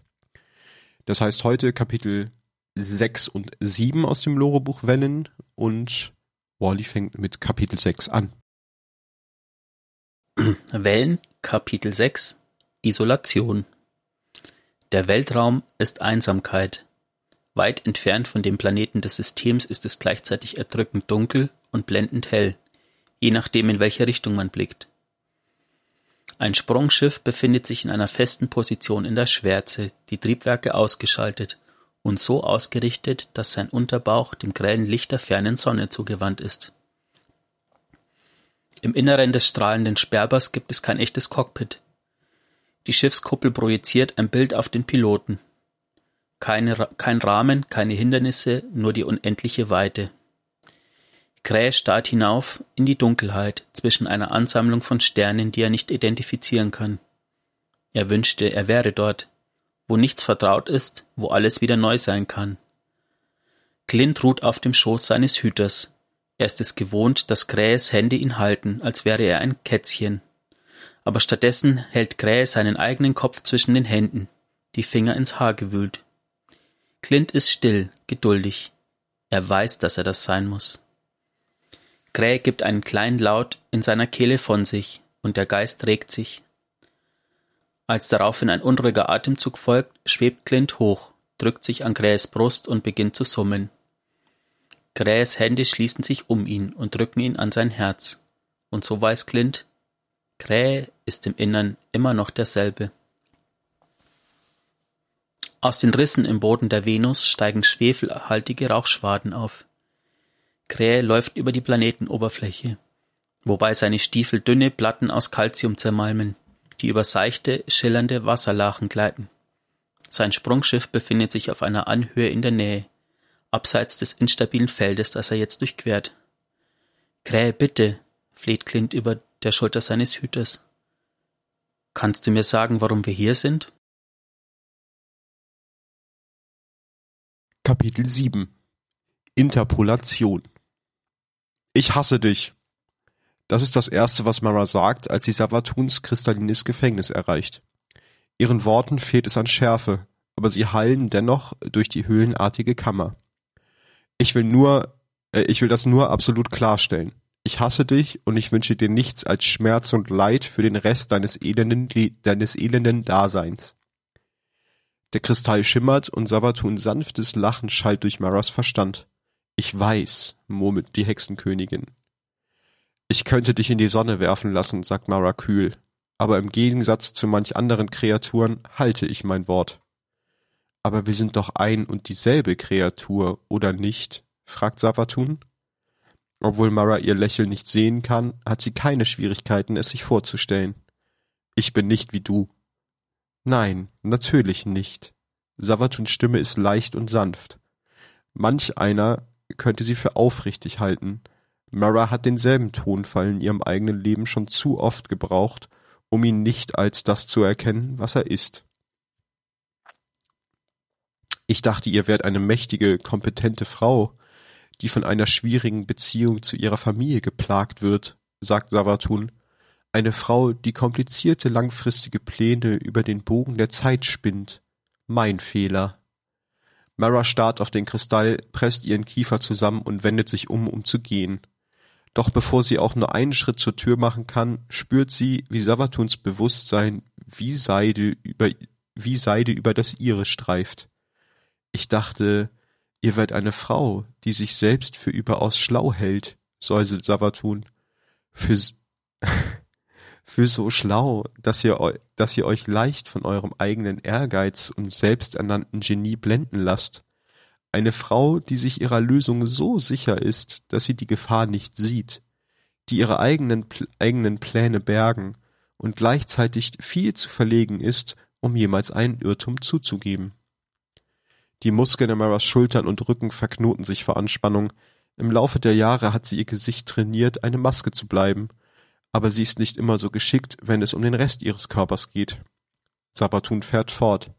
Das heißt heute Kapitel 6 und 7 aus dem Lorebuch Wellen und Wally fängt mit Kapitel 6 an. Wellen, Kapitel 6 Isolation Der Weltraum ist Einsamkeit. Weit entfernt von dem Planeten des Systems ist es gleichzeitig erdrückend dunkel und blendend hell, je nachdem in welche Richtung man blickt. Ein Sprungschiff befindet sich in einer festen Position in der Schwärze, die Triebwerke ausgeschaltet und so ausgerichtet, dass sein Unterbauch dem grellen Licht der fernen Sonne zugewandt ist. Im Inneren des strahlenden Sperrbers gibt es kein echtes Cockpit. Die Schiffskuppel projiziert ein Bild auf den Piloten. Keine, kein Rahmen, keine Hindernisse, nur die unendliche Weite. Krähe starrt hinauf in die Dunkelheit zwischen einer Ansammlung von Sternen, die er nicht identifizieren kann. Er wünschte, er wäre dort, wo nichts vertraut ist, wo alles wieder neu sein kann. Clint ruht auf dem Schoß seines Hüters. Er ist es gewohnt, dass Krähes Hände ihn halten, als wäre er ein Kätzchen. Aber stattdessen hält Krähe seinen eigenen Kopf zwischen den Händen, die Finger ins Haar gewühlt. Clint ist still, geduldig. Er weiß, dass er das sein muss. Krähe gibt einen kleinen Laut in seiner Kehle von sich, und der Geist regt sich. Als daraufhin ein unruhiger Atemzug folgt, schwebt Clint hoch, drückt sich an Krähes Brust und beginnt zu summen. Krähes Hände schließen sich um ihn und drücken ihn an sein Herz. Und so weiß Clint, Krähe ist im Innern immer noch derselbe. Aus den Rissen im Boden der Venus steigen schwefelhaltige Rauchschwaden auf. Krähe läuft über die Planetenoberfläche, wobei seine Stiefel dünne Platten aus Calcium zermalmen, die über seichte, schillernde Wasserlachen gleiten. Sein Sprungschiff befindet sich auf einer Anhöhe in der Nähe, abseits des instabilen Feldes, das er jetzt durchquert. Krähe, bitte, fleht Clint über der Schulter seines Hüters. Kannst du mir sagen, warum wir hier sind? Kapitel 7 Interpolation Ich hasse dich. Das ist das Erste, was Mara sagt, als sie Savatuns kristallines Gefängnis erreicht. Ihren Worten fehlt es an Schärfe, aber sie hallen dennoch durch die höhlenartige Kammer. Ich will nur, äh, ich will das nur absolut klarstellen. Ich hasse dich und ich wünsche dir nichts als Schmerz und Leid für den Rest deines elenden, deines elenden Daseins. Der Kristall schimmert und Savatuns sanftes Lachen schallt durch Maras Verstand. Ich weiß, murmelt die Hexenkönigin. Ich könnte dich in die Sonne werfen lassen, sagt Mara kühl, aber im Gegensatz zu manch anderen Kreaturen halte ich mein Wort. Aber wir sind doch ein und dieselbe Kreatur, oder nicht? fragt Savatun. Obwohl Mara ihr Lächeln nicht sehen kann, hat sie keine Schwierigkeiten, es sich vorzustellen. Ich bin nicht wie du. Nein, natürlich nicht. Savatuns Stimme ist leicht und sanft. Manch einer könnte sie für aufrichtig halten. Mara hat denselben Tonfall in ihrem eigenen Leben schon zu oft gebraucht, um ihn nicht als das zu erkennen, was er ist. Ich dachte, ihr wärt eine mächtige, kompetente Frau, die von einer schwierigen Beziehung zu ihrer Familie geplagt wird, sagt Savatun. Eine Frau, die komplizierte, langfristige Pläne über den Bogen der Zeit spinnt. Mein Fehler. Mara starrt auf den Kristall, presst ihren Kiefer zusammen und wendet sich um, um zu gehen. Doch bevor sie auch nur einen Schritt zur Tür machen kann, spürt sie, wie Savatuns Bewusstsein wie Seide über, wie Seide über das ihre streift. Ich dachte, ihr werdet eine Frau, die sich selbst für überaus schlau hält, säuselt Savatun. Für, für so schlau, dass ihr, dass ihr euch leicht von eurem eigenen Ehrgeiz und selbsternannten Genie blenden lasst. Eine Frau, die sich ihrer Lösung so sicher ist, dass sie die Gefahr nicht sieht, die ihre eigenen, eigenen Pläne bergen und gleichzeitig viel zu verlegen ist, um jemals einen Irrtum zuzugeben. Die Muskeln in Maras Schultern und Rücken verknoten sich vor Anspannung. Im Laufe der Jahre hat sie ihr Gesicht trainiert, eine Maske zu bleiben. Aber sie ist nicht immer so geschickt, wenn es um den Rest ihres Körpers geht. Sabatun fährt fort.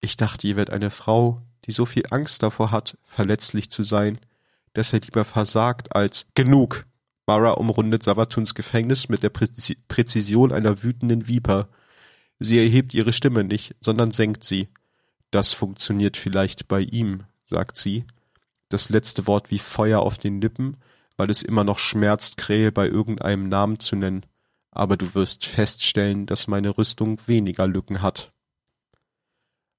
Ich dachte, ihr werdet eine Frau, die so viel Angst davor hat, verletzlich zu sein, dass er lieber versagt als genug. Mara umrundet Savatuns Gefängnis mit der Präzision einer wütenden Viper. Sie erhebt ihre Stimme nicht, sondern senkt sie. Das funktioniert vielleicht bei ihm, sagt sie. Das letzte Wort wie Feuer auf den Lippen, weil es immer noch schmerzt, Krähe bei irgendeinem Namen zu nennen. Aber du wirst feststellen, dass meine Rüstung weniger Lücken hat.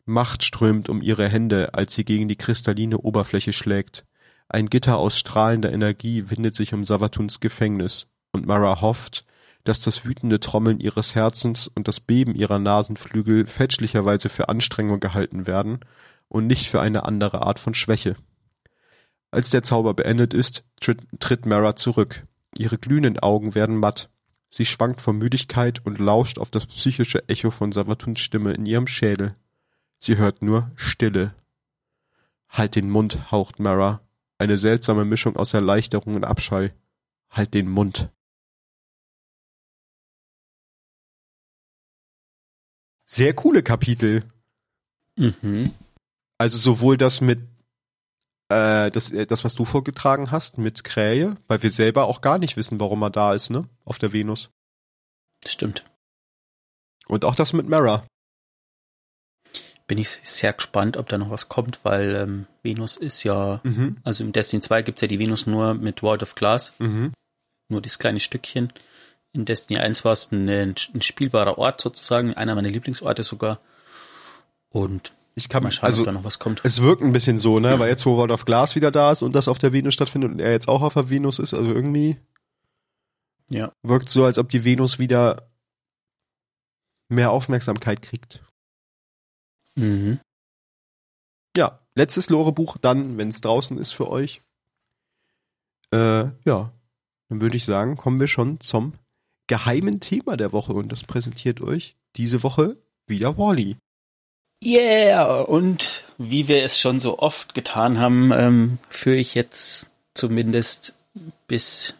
Macht strömt um ihre Hände, als sie gegen die kristalline Oberfläche schlägt. Ein Gitter aus strahlender Energie windet sich um Savatuns Gefängnis, und Mara hofft, dass das wütende Trommeln ihres Herzens und das Beben ihrer Nasenflügel fälschlicherweise für Anstrengung gehalten werden und nicht für eine andere Art von Schwäche. Als der Zauber beendet ist, tritt, Mara zurück. Ihre glühenden Augen werden matt. Sie schwankt vor Müdigkeit und lauscht auf das psychische Echo von Savatuns Stimme in ihrem Schädel. Sie hört nur Stille. Halt den Mund, haucht Mara. Eine seltsame Mischung aus Erleichterung und Abscheu. Halt den Mund. Sehr coole Kapitel. Mhm. Also sowohl das mit äh, das, äh, das, was du vorgetragen hast mit Krähe, weil wir selber auch gar nicht wissen, warum er da ist, ne? Auf der Venus. Stimmt. Und auch das mit Mara. Bin ich sehr gespannt, ob da noch was kommt, weil ähm, Venus ist ja, Mhm. also im Destiny 2 gibt's ja die Venus nur mit World of Glass, Mhm. nur dieses kleine Stückchen. In Destiny 1 war es ein, ein spielbarer Ort sozusagen, einer meiner Lieblingsorte sogar. Und Ich kann mal schauen, also ob da noch was kommt. es wirkt ein bisschen so, ne? Weil jetzt wo World of Glass wieder da ist und das auf der Venus stattfindet und er jetzt auch auf der Venus ist, also irgendwie Ja. wirkt so, als ob die Venus wieder mehr Aufmerksamkeit kriegt. Mhm. Ja, letztes Lore-Buch dann, wenn es draußen ist für euch. Äh, ja, dann würde ich sagen, kommen wir schon zum geheimen Thema der Woche und das präsentiert euch diese Woche wieder Wally. Yeah, und wie wir es schon so oft getan haben, ähm, führe ich jetzt zumindest bis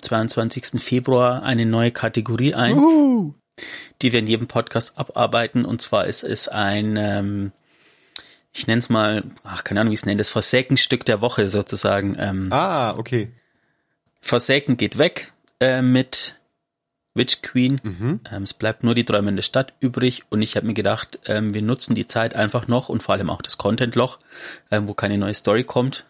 22. Februar eine neue Kategorie ein, Uhu. die wir in jedem Podcast abarbeiten. Und zwar ist es ein, ähm, ich nenne es mal, ach, keine Ahnung, wie ich es nenne, das Forsaken-Stück der Woche sozusagen. Ähm, Ah, okay. Forsaken geht weg äh, mit Witch Queen. Mhm. Ähm, es bleibt nur die träumende Stadt übrig und ich habe mir gedacht, ähm, wir nutzen die Zeit einfach noch und vor allem auch das Content-Loch, ähm, wo keine neue Story kommt,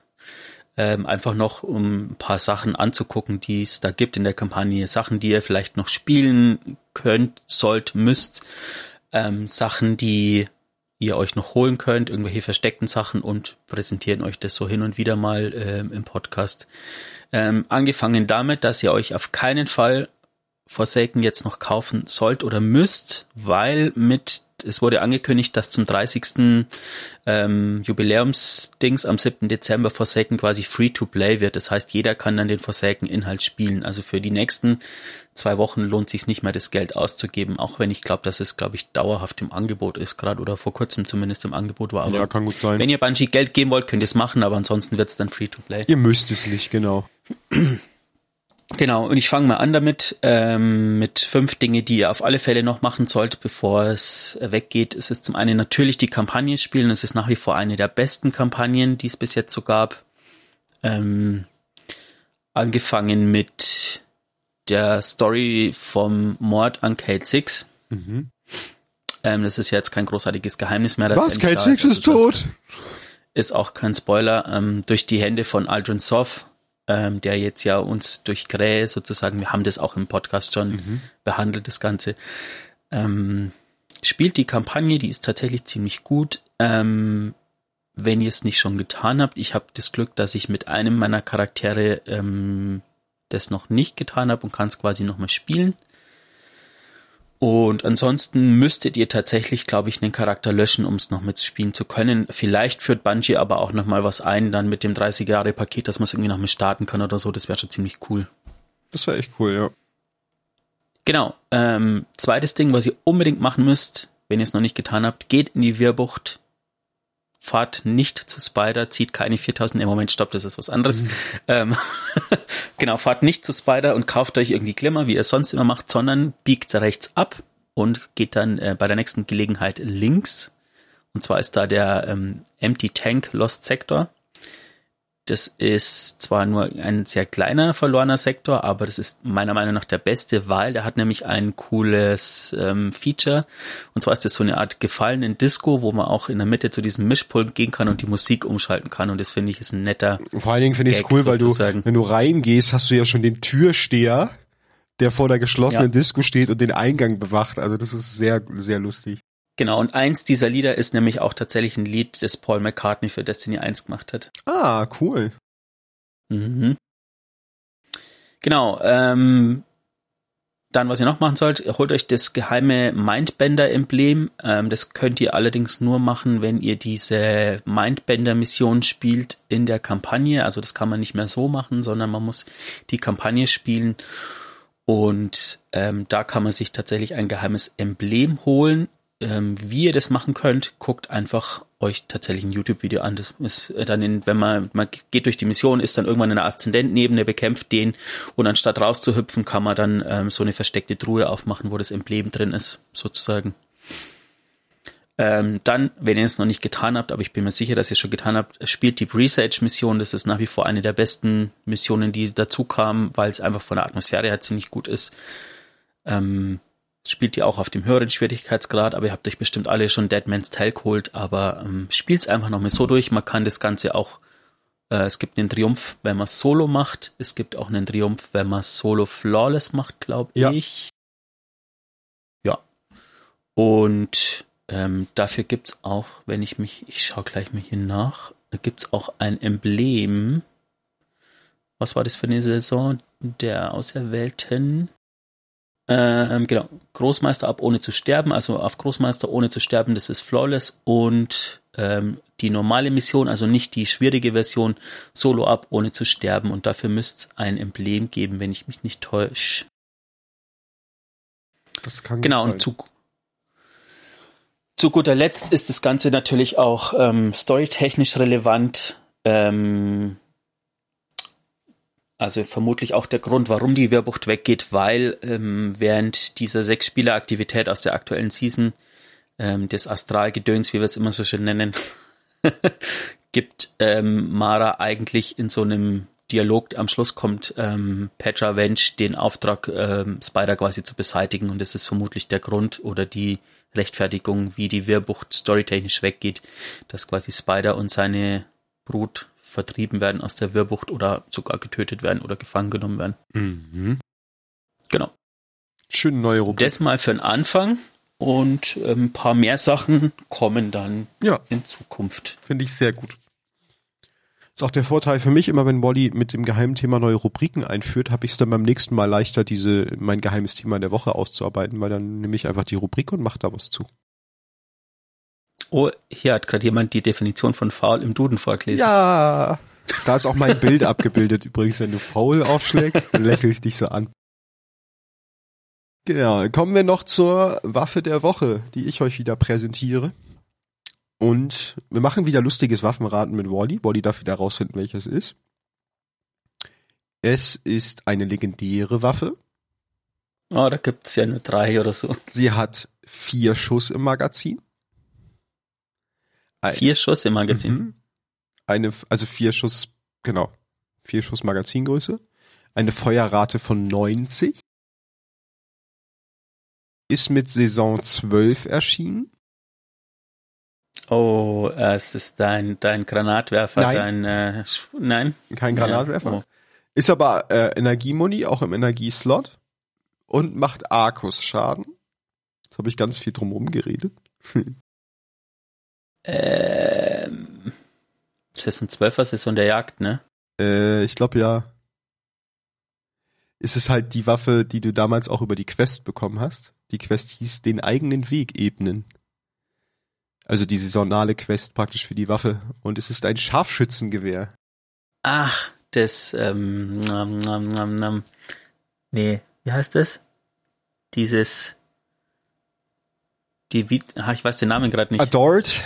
ähm, einfach noch, um ein paar Sachen anzugucken, die es da gibt in der Kampagne, Sachen, die ihr vielleicht noch spielen könnt, sollt, müsst, ähm, Sachen, die ihr euch noch holen könnt, irgendwelche versteckten Sachen und präsentieren euch das so hin und wieder mal ähm, im Podcast. Ähm, angefangen damit, dass ihr euch auf keinen Fall Forsaken jetzt noch kaufen sollt oder müsst, weil mit, es wurde angekündigt, dass zum 30. Ähm, Jubiläumsdings am 7. Dezember Forsaken quasi free to play wird. Das heißt, jeder kann dann den Forsaken-Inhalt spielen. Also für die nächsten zwei Wochen lohnt sich nicht mehr das Geld auszugeben, auch wenn ich glaube, dass es, glaube ich, dauerhaft im Angebot ist, gerade oder vor kurzem zumindest im Angebot war. Aber Ja, kann gut sein. wenn ihr Bungie Geld geben wollt, könnt ihr es machen, aber ansonsten wird es dann free to play. Ihr müsst es nicht, genau. Genau, und ich fange mal an damit, ähm, mit fünf Dinge, die ihr auf alle Fälle noch machen sollt, bevor es weggeht. Es ist zum einen natürlich die Kampagne spielen. Es ist nach wie vor eine der besten Kampagnen, die es bis jetzt so gab. Ähm, angefangen mit der Story vom Mord an Kate Six. Mhm. Ähm, das ist ja jetzt kein großartiges Geheimnis mehr. dass Was? Kate Six ist Also tot? Ist auch kein Spoiler. Ähm, durch die Hände von Aldrin Soff ähm, der jetzt ja uns durch Krähe sozusagen, wir haben das auch im Podcast schon mhm. behandelt, das Ganze, ähm, spielt die Kampagne, die ist tatsächlich ziemlich gut. Ähm, wenn ihr es nicht schon getan habt, ich habe das Glück, dass ich mit einem meiner Charaktere ähm, das noch nicht getan habe und kann es quasi nochmal spielen. Und ansonsten müsstet ihr tatsächlich, glaube ich, einen Charakter löschen, um es noch mitspielen zu können. Vielleicht führt Bungie aber auch nochmal was ein, dann mit dem 30 Jahre Paket, dass man es irgendwie noch mit starten kann oder so. Das wäre schon ziemlich cool. Das wäre echt cool, ja. Genau. Ähm, zweites Ding, was ihr unbedingt machen müsst, wenn ihr es noch nicht getan habt, geht in die Wirbucht, fahrt nicht zu Spider, zieht keine 4000, im Moment stopp, das ist was anderes. Mhm. Ähm, genau, fahrt nicht zu Spider und kauft euch irgendwie Glimmer, wie ihr es sonst immer macht, sondern biegt rechts ab und geht dann äh, bei der nächsten Gelegenheit links. Und zwar ist da der ähm, Empty Tank Lost Sector. Das ist zwar nur ein sehr kleiner verlorener Sektor, aber das ist meiner Meinung nach der beste, weil der hat nämlich ein cooles ähm, Feature. Und zwar ist das so eine Art gefallenen Disco, wo man auch in der Mitte zu diesem Mischpult gehen kann und die Musik umschalten kann. Und das finde ich ist ein netter. Vor allen Dingen finde ich es cool, weil du, wenn du reingehst, hast du ja schon den Türsteher, der vor der geschlossenen ja. Disco steht und den Eingang bewacht. Also das ist sehr, sehr lustig. Genau, und eins dieser Lieder ist nämlich auch tatsächlich ein Lied, das Paul McCartney für Destiny 1 gemacht hat. Ah, cool. Mhm. Genau, ähm, dann, was ihr noch machen sollt, holt euch das geheime Mindbender-Emblem. Ähm, das könnt ihr allerdings nur machen, wenn ihr diese Mindbender-Mission spielt in der Kampagne. Also das kann man nicht mehr so machen, sondern man muss die Kampagne spielen. Und ähm, da kann man sich tatsächlich ein geheimes Emblem holen ähm, wie ihr das machen könnt, guckt einfach euch tatsächlich ein YouTube-Video an. Das ist äh, dann in, wenn man, man geht durch die Mission, ist dann irgendwann eine Aszendent neben, der bekämpft den und anstatt rauszuhüpfen, kann man dann ähm, so eine versteckte Truhe aufmachen, wo das Emblem drin ist, sozusagen. Ähm, dann, wenn ihr es noch nicht getan habt, aber ich bin mir sicher, dass ihr es schon getan habt, spielt die Presage-Mission. Das ist nach wie vor eine der besten Missionen, die dazu kamen, weil es einfach von der Atmosphäre her ziemlich gut ist. Ähm, spielt ihr auch auf dem höheren Schwierigkeitsgrad, aber ihr habt euch bestimmt alle schon Dead Man's Tale geholt, aber ähm, spielt's einfach noch mal so durch. Man kann das Ganze auch, äh, es gibt einen Triumph, wenn man Solo macht. Es gibt auch einen Triumph, wenn man Solo Flawless macht, glaube ja. ich. Ja. Und ähm, dafür gibt's auch, wenn ich mich, ich schaue gleich mal hier nach, gibt's auch ein Emblem. Was war das für eine Saison der Auserwählten? Ähm, genau, Großmeister ab ohne zu sterben, also auf Großmeister ohne zu sterben, das ist flawless und ähm, die normale Mission, also nicht die schwierige Version, Solo ab ohne zu sterben und dafür müsste es ein Emblem geben, wenn ich mich nicht täusche. Das kann genau sein. und zu zu guter Letzt ist das Ganze natürlich auch ähm, storytechnisch relevant. Ähm, also vermutlich auch der Grund, warum die Wehrbucht weggeht, weil ähm, während dieser sechs Spieleraktivität aus der aktuellen Season ähm, des Astralgedöns, wie wir es immer so schön nennen, gibt ähm, Mara eigentlich in so einem Dialog am Schluss kommt ähm, Petra Wench den Auftrag, ähm, Spider quasi zu beseitigen und das ist vermutlich der Grund oder die Rechtfertigung, wie die Wehrbucht storytechnisch weggeht, dass quasi Spider und seine Brut vertrieben werden aus der Wirrbucht oder sogar getötet werden oder gefangen genommen werden. Mhm. Genau. Schöne neue Rubrik. Das mal für den Anfang und ähm, ein paar mehr Sachen kommen dann ja. in Zukunft. Finde ich sehr gut. Ist auch der Vorteil für mich, immer wenn Wally mit dem geheimen Thema neue Rubriken einführt, habe ich es dann beim nächsten Mal leichter, diese mein geheimes Thema in der Woche auszuarbeiten, weil dann nehme ich einfach die Rubrik und mache da was zu. Oh, hier hat gerade jemand die Definition von faul im Duden vorgelesen. Ja, da ist auch mein Bild abgebildet übrigens. Wenn du faul aufschlägst, dann lächle ich dich so an. Genau, kommen wir noch zur Waffe der Woche, die ich euch wieder präsentiere. Und wir machen wieder lustiges Waffenraten mit Wally. Wally darf wieder rausfinden, welches es ist. Es ist eine legendäre Waffe. Oh, da gibt's ja nur drei oder so. Sie hat vier Schuss im Magazin. Ein, vier Schuss im Magazin. Mhm. Eine, also vier Schuss, genau. Vier Schuss Magazingröße. Eine Feuerrate von 90. Ist mit Saison 12 erschienen. Oh, es ist dein, dein Granatwerfer, nein. dein, äh, nein? Kein Granatwerfer. Ja. Oh. Ist aber äh, Energiemoni, auch im Energieslot. Und macht Arkus-Schaden. Jetzt habe ich ganz viel drumherum geredet. Ähm, Saison 12 war Saison der Jagd, ne? Äh, ich glaube ja. Ist es halt die Waffe, die du damals auch über die Quest bekommen hast? Die Quest hieß den eigenen Weg ebnen. Also die saisonale Quest praktisch für die Waffe. Und es ist ein Scharfschützengewehr. Ach, das, ähm, nam, nam, nam, nam. nee, wie heißt das? Dieses, die, wie, ach, ich weiß den Namen gerade nicht. Adored.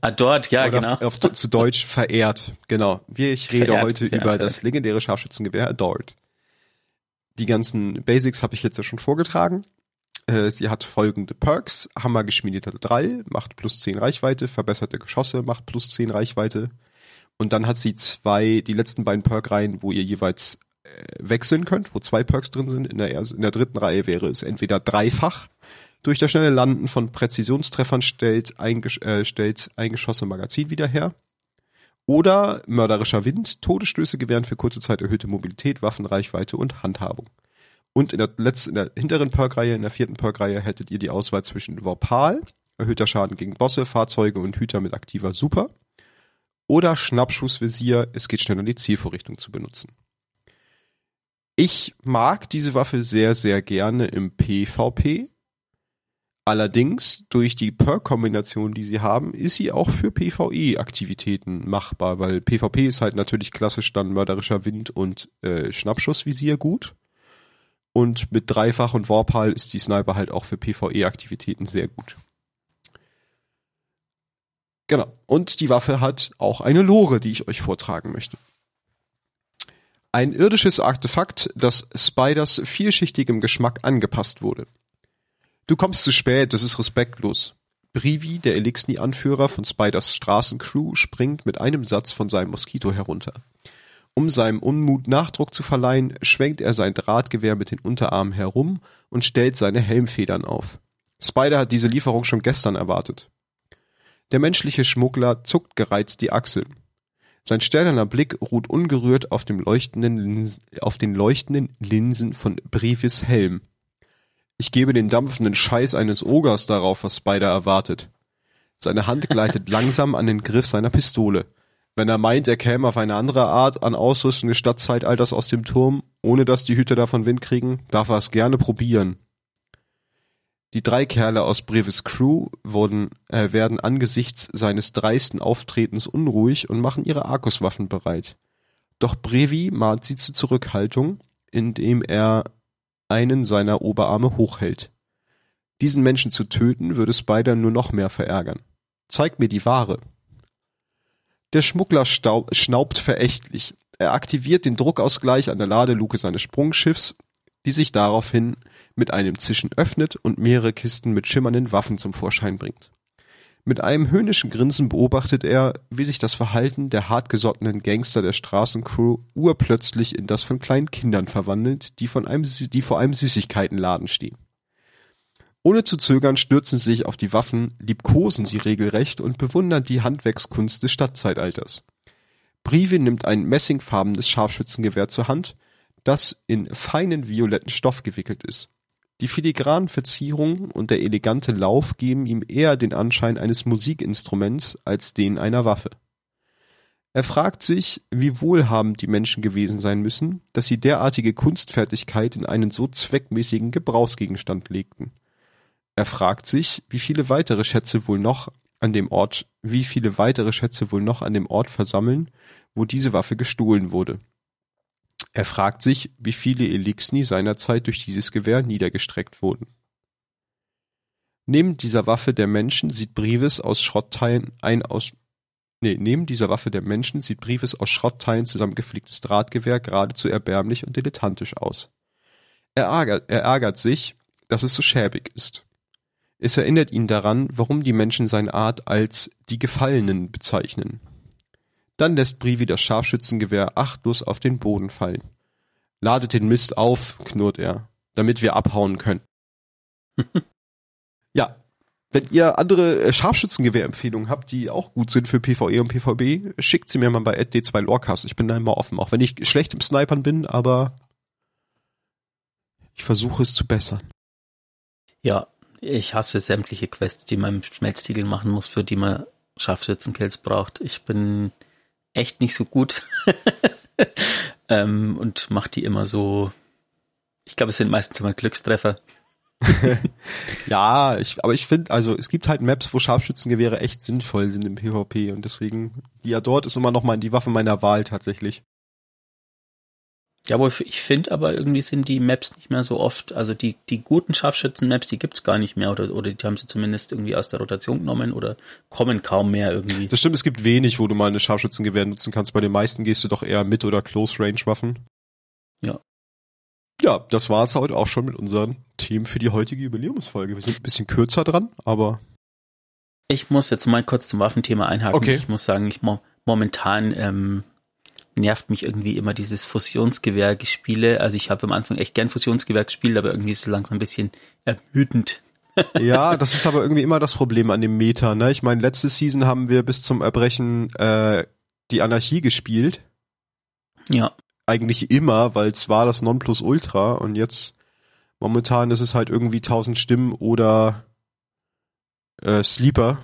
Adored, ja, Oder genau. Auf, zu Deutsch verehrt. Genau. Wir, ich rede Verehrt, heute verehrt, über verehrt. das legendäre Scharfschützengewehr Adored. Die ganzen Basics habe ich jetzt ja schon vorgetragen. Äh, Sie hat folgende Perks. Hammergeschmiedeter Drall macht plus 10 Reichweite, verbesserte Geschosse macht plus 10 Reichweite. Und dann hat sie zwei, die letzten beiden Perk-Reihen, wo ihr jeweils äh, wechseln könnt, wo zwei Perks drin sind. In der, ersten, in der dritten Reihe wäre es entweder dreifach. Durch das schnelle Landen von Präzisionstreffern stellt ein, Gesch- äh, stellt ein Geschoss im Magazin wieder her. Oder mörderischer Wind, Todesstöße gewähren für kurze Zeit erhöhte Mobilität, Waffenreichweite und Handhabung. Und in der letzten, in der hinteren Perk-Reihe, in der vierten Perk-Reihe hättet ihr die Auswahl zwischen Vorpal, erhöhter Schaden gegen Bosse, Fahrzeuge und Hüter mit aktiver Super, oder Schnappschussvisier, es geht schneller die Zielvorrichtung zu benutzen. Ich mag diese Waffe sehr, sehr gerne im PvP. Allerdings, durch die Perk-Kombination, die sie haben, ist sie auch für PvE-Aktivitäten machbar, weil PvP ist halt natürlich klassisch dann mörderischer Wind und äh, Schnappschussvisier gut. Und mit Dreifach und Warpal ist die Sniper halt auch für PvE-Aktivitäten sehr gut. Genau. Und die Waffe hat auch eine Lore, die ich euch vortragen möchte. Ein irdisches Artefakt, das Spiders vielschichtigem Geschmack angepasst wurde. Du kommst zu spät, das ist respektlos. Brivi, der Elixni-Anführer von Spiders Straßencrew, springt mit einem Satz von seinem Moskito herunter. Um seinem Unmut Nachdruck zu verleihen, schwenkt er sein Drahtgewehr mit den Unterarmen herum und stellt seine Helmfedern auf. Spider hat diese Lieferung schon gestern erwartet. Der menschliche Schmuggler zuckt gereizt die Achseln. Sein sternerner Blick ruht ungerührt auf, leuchtenden Linsen, auf den leuchtenden Linsen von Brivis Helm. Ich gebe den dampfenden Scheiß eines Ogers darauf, was Spider erwartet. Seine Hand gleitet langsam an den Griff seiner Pistole. Wenn er meint, er käme auf eine andere Art an Ausrüstung des Stadtzeitalters aus dem Turm, ohne dass die Hüter davon Wind kriegen, darf er es gerne probieren. Die drei Kerle aus Brevis Crew wurden, äh, werden angesichts seines dreisten Auftretens unruhig und machen ihre Arkuswaffen bereit. Doch Brevi mahnt sie zur Zurückhaltung, indem er einen seiner Oberarme hochhält. Diesen Menschen zu töten, würde Spider nur noch mehr verärgern. Zeig mir die Ware. Der Schmuggler schnaubt verächtlich. Er aktiviert den Druckausgleich an der Ladeluke seines Sprungschiffs, die sich daraufhin mit einem Zischen öffnet und mehrere Kisten mit schimmernden Waffen zum Vorschein bringt. Mit einem höhnischen Grinsen beobachtet er, wie sich das Verhalten der hartgesottenen Gangster der Straßencrew urplötzlich in das von kleinen Kindern verwandelt, die, von einem, die vor einem Süßigkeitenladen stehen. Ohne zu zögern stürzen sie sich auf die Waffen, liebkosen sie regelrecht und bewundern die Handwerkskunst des Stadtzeitalters. Brive nimmt ein messingfarbenes Scharfschützengewehr zur Hand, das in feinen violetten Stoff gewickelt ist. Die filigranen Verzierungen und der elegante Lauf geben ihm eher den Anschein eines Musikinstruments als den einer Waffe. Er fragt sich, wie wohlhabend die Menschen gewesen sein müssen, dass sie derartige Kunstfertigkeit in einen so zweckmäßigen Gebrauchsgegenstand legten. Er fragt sich, wie viele weitere Schätze wohl noch an dem Ort, wie viele weitere Schätze wohl noch an dem Ort versammeln, wo diese Waffe gestohlen wurde. Er fragt sich, wie viele Elixni seinerzeit durch dieses Gewehr niedergestreckt wurden. Neben dieser Waffe der Menschen sieht Brives aus Schrottteilen ein aus Nee, neben dieser Waffe der Menschen sieht Brives aus Schrottteilen zusammengeflicktes Drahtgewehr geradezu erbärmlich und dilettantisch aus. Er ärgert, er ärgert sich, dass es so schäbig ist. Es erinnert ihn daran, warum die Menschen seine Art als die Gefallenen bezeichnen. Dann lässt Brivi das Scharfschützengewehr achtlos auf den Boden fallen. Ladet den Mist auf, knurrt er, damit wir abhauen können. ja, Wenn ihr andere äh, Scharfschützengewehrempfehlungen habt, die auch gut sind für PvE und PvB, schickt sie mir mal bei d2 Lorecast. Ich bin da immer offen, auch wenn ich schlecht im Snipern bin, aber ich versuche es zu bessern. Ja, ich hasse sämtliche Quests, die man im Schmelztiegel machen muss, für die man Scharfschützenkills braucht. Ich bin echt nicht so gut ähm, und mache die immer so. Ich glaube, es sind meistens immer Glückstreffer. ja, ich, aber ich finde, also es gibt halt Maps, wo Scharfschützengewehre echt sinnvoll sind im PvP und deswegen, ja, dort ist immer noch mal die Waffe meiner Wahl tatsächlich. Ja, wo ich finde aber irgendwie sind die Maps nicht mehr so oft, also die, die guten Scharfschützen-Maps, die gibt's gar nicht mehr oder, oder die haben sie zumindest irgendwie aus der Rotation genommen oder kommen kaum mehr irgendwie. Das stimmt, es gibt wenig, wo du mal eine Scharfschützengewehr nutzen kannst. Bei den meisten gehst du doch eher mit oder Close-Range-Waffen. Ja. Ja, das war's heute auch schon mit unseren Themen für die heutige Jubiläumsfolge. Wir sind ein bisschen kürzer dran, aber. Ich muss jetzt mal kurz zum Waffenthema einhaken. Okay. Ich muss sagen, ich mo momentan ähm, nervt mich irgendwie immer dieses Fusionsgewehr-Gespiele. Also ich habe am Anfang echt gern Fusionsgewehr gespielt, aber irgendwie ist es langsam ein bisschen ermüdend. ja, das ist aber irgendwie immer das Problem an dem Meta. Ne? Ich meine, letzte Season haben wir bis zum Erbrechen äh, die Anarchie gespielt. Ja. Eigentlich immer, weil es war das Nonplusultra und jetzt momentan ist es halt irgendwie 1000 Stimmen oder äh, Sleeper.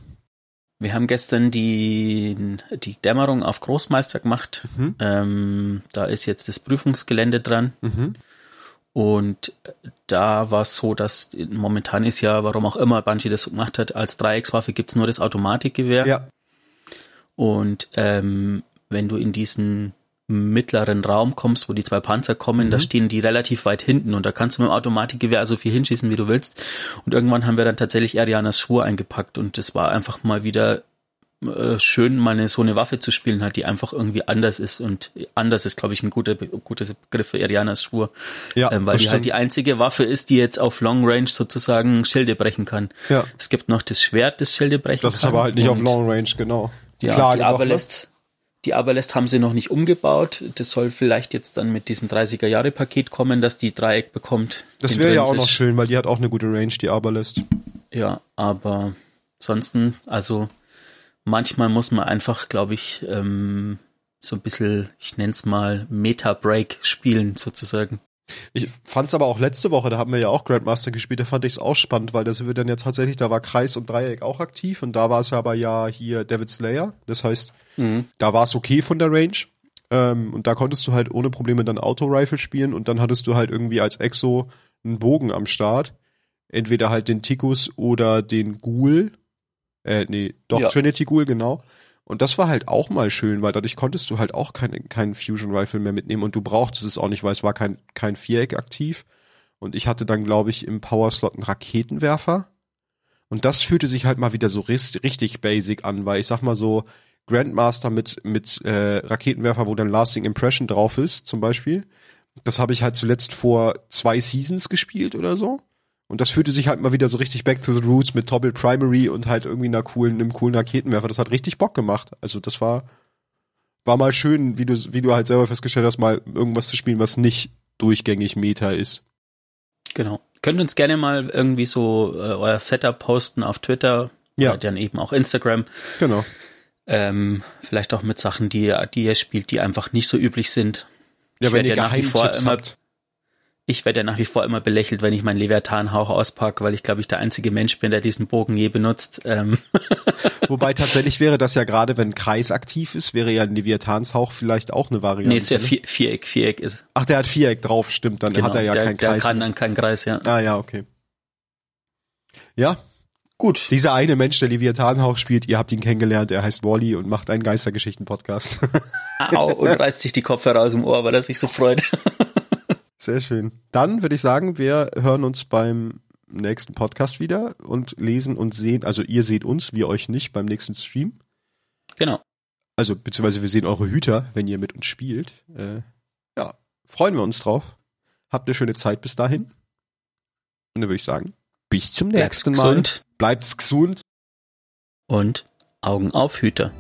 Wir haben gestern die, die Dämmerung auf Großmeister gemacht. Mhm. Ähm, da ist jetzt das Prüfungsgelände dran. Mhm. Und da war es so, dass momentan ist ja, warum auch immer Bungie das so gemacht hat, als Dreieckswaffe gibt's nur das Automatikgewehr. Ja. Und ähm, wenn du in diesen mittleren Raum kommst, wo die zwei Panzer kommen, Mhm. da stehen die relativ weit hinten und da kannst du mit dem Automatikgewehr so viel hinschießen, wie du willst. Und irgendwann haben wir dann tatsächlich Arianas Schwur eingepackt und es war einfach mal wieder äh, schön, mal eine, so eine Waffe zu spielen hat, die einfach irgendwie anders ist und anders ist, glaube ich, ein guter, guter Begriff für Arianas Schwur, Ja, ähm, weil das die halt stimmt. die einzige Waffe ist, die jetzt auf Long Range sozusagen Schilde brechen kann. Ja. Es gibt noch das Schwert, das Schilde brechen Das kann. ist aber halt nicht auf Long Range, genau. ja, Klage die noch? Aberlest, die Aberlest haben sie noch nicht umgebaut. Das soll vielleicht jetzt dann mit diesem 30er Jahre Paket kommen, dass die Dreieck bekommt. Das wäre ja auch noch schön, weil die hat auch eine gute Range, die Aberlist. Ja, aber ansonsten, also manchmal muss man einfach, glaube ich, ähm, so ein bisschen, ich nenn's mal Meta-Break spielen sozusagen. Ich fand's aber auch letzte Woche, da haben wir ja auch Grandmaster gespielt, da fand ich's auch spannend, weil das wird dann ja tatsächlich, da war Kreis und Dreieck auch aktiv und da war es aber ja hier David Slayer. Das heißt, da war es okay von der Range. Ähm, und da konntest du halt ohne Probleme dann Auto-Rifle spielen und dann hattest du halt irgendwie als Exo einen Bogen am Start. Entweder halt den Tikus oder den Ghoul. Äh, nee, doch, Ja. Trinity Ghoul, genau. Und das war halt auch mal schön, weil dadurch konntest du halt auch keinen keinen Fusion Rifle mehr mitnehmen und du brauchtest es auch nicht, weil es war kein, kein Viereck aktiv. Und ich hatte dann, glaube ich, im Power Slot einen Raketenwerfer. Und das fühlte sich halt mal wieder so richtig basic an, weil ich sag mal so, Grandmaster mit, mit äh, Raketenwerfer, wo dann Lasting Impression drauf ist, zum Beispiel. Das habe ich halt zuletzt vor zwei Seasons gespielt oder so. Und das fühlte sich halt mal wieder so richtig back to the roots mit Toggle Primary und halt irgendwie einer coolen, einem coolen Raketenwerfer. Das hat richtig Bock gemacht. Also das war, war mal schön, wie du, wie du halt selber festgestellt hast, mal irgendwas zu spielen, was nicht durchgängig Meta ist. Genau. Könnt uns gerne mal irgendwie so äh, euer Setup posten auf Twitter Ja. oder dann eben auch Instagram. Genau. Ähm, vielleicht auch mit Sachen, die, ihr- die ihr spielt, die einfach nicht so üblich sind. Ja, Ich wenn ihr ja Geheimtipps immer- habt. Ich werde ja nach wie vor immer belächelt, wenn ich meinen Leviathan-Hauch auspacke, weil ich glaube ich der einzige Mensch bin, der diesen Bogen je benutzt. Ähm, Wobei tatsächlich wäre das ja gerade, wenn Kreis aktiv ist, wäre ja ein Leviathanshauch vielleicht auch eine Variante. nee, ist ja ne? vier, Viereck, Viereck ist. Ach, der hat Viereck drauf, stimmt, dann Genau, hat er ja der, keinen der Kreis. kann dann keinen Kreis, ja. ah ja, okay. Ja, Gut. dieser eine Mensch, der Leviathanhauch spielt, ihr habt ihn kennengelernt, er heißt Wally und macht einen Geistergeschichten-Podcast. Au, und reißt sich die Kopfhörer aus dem Ohr, weil er sich so freut. Sehr schön. Dann würde ich sagen, wir hören uns beim nächsten Podcast wieder und lesen und sehen, also ihr seht uns, wir euch nicht beim nächsten Stream. genau. Also, beziehungsweise wir sehen eure Hüter, wenn ihr mit uns spielt. Äh, ja, freuen wir uns drauf. Habt eine schöne Zeit bis dahin. Und dann würde ich sagen, bis zum nächsten Mal. gesund Bleibt's gesund. und Augen auf, Hüter.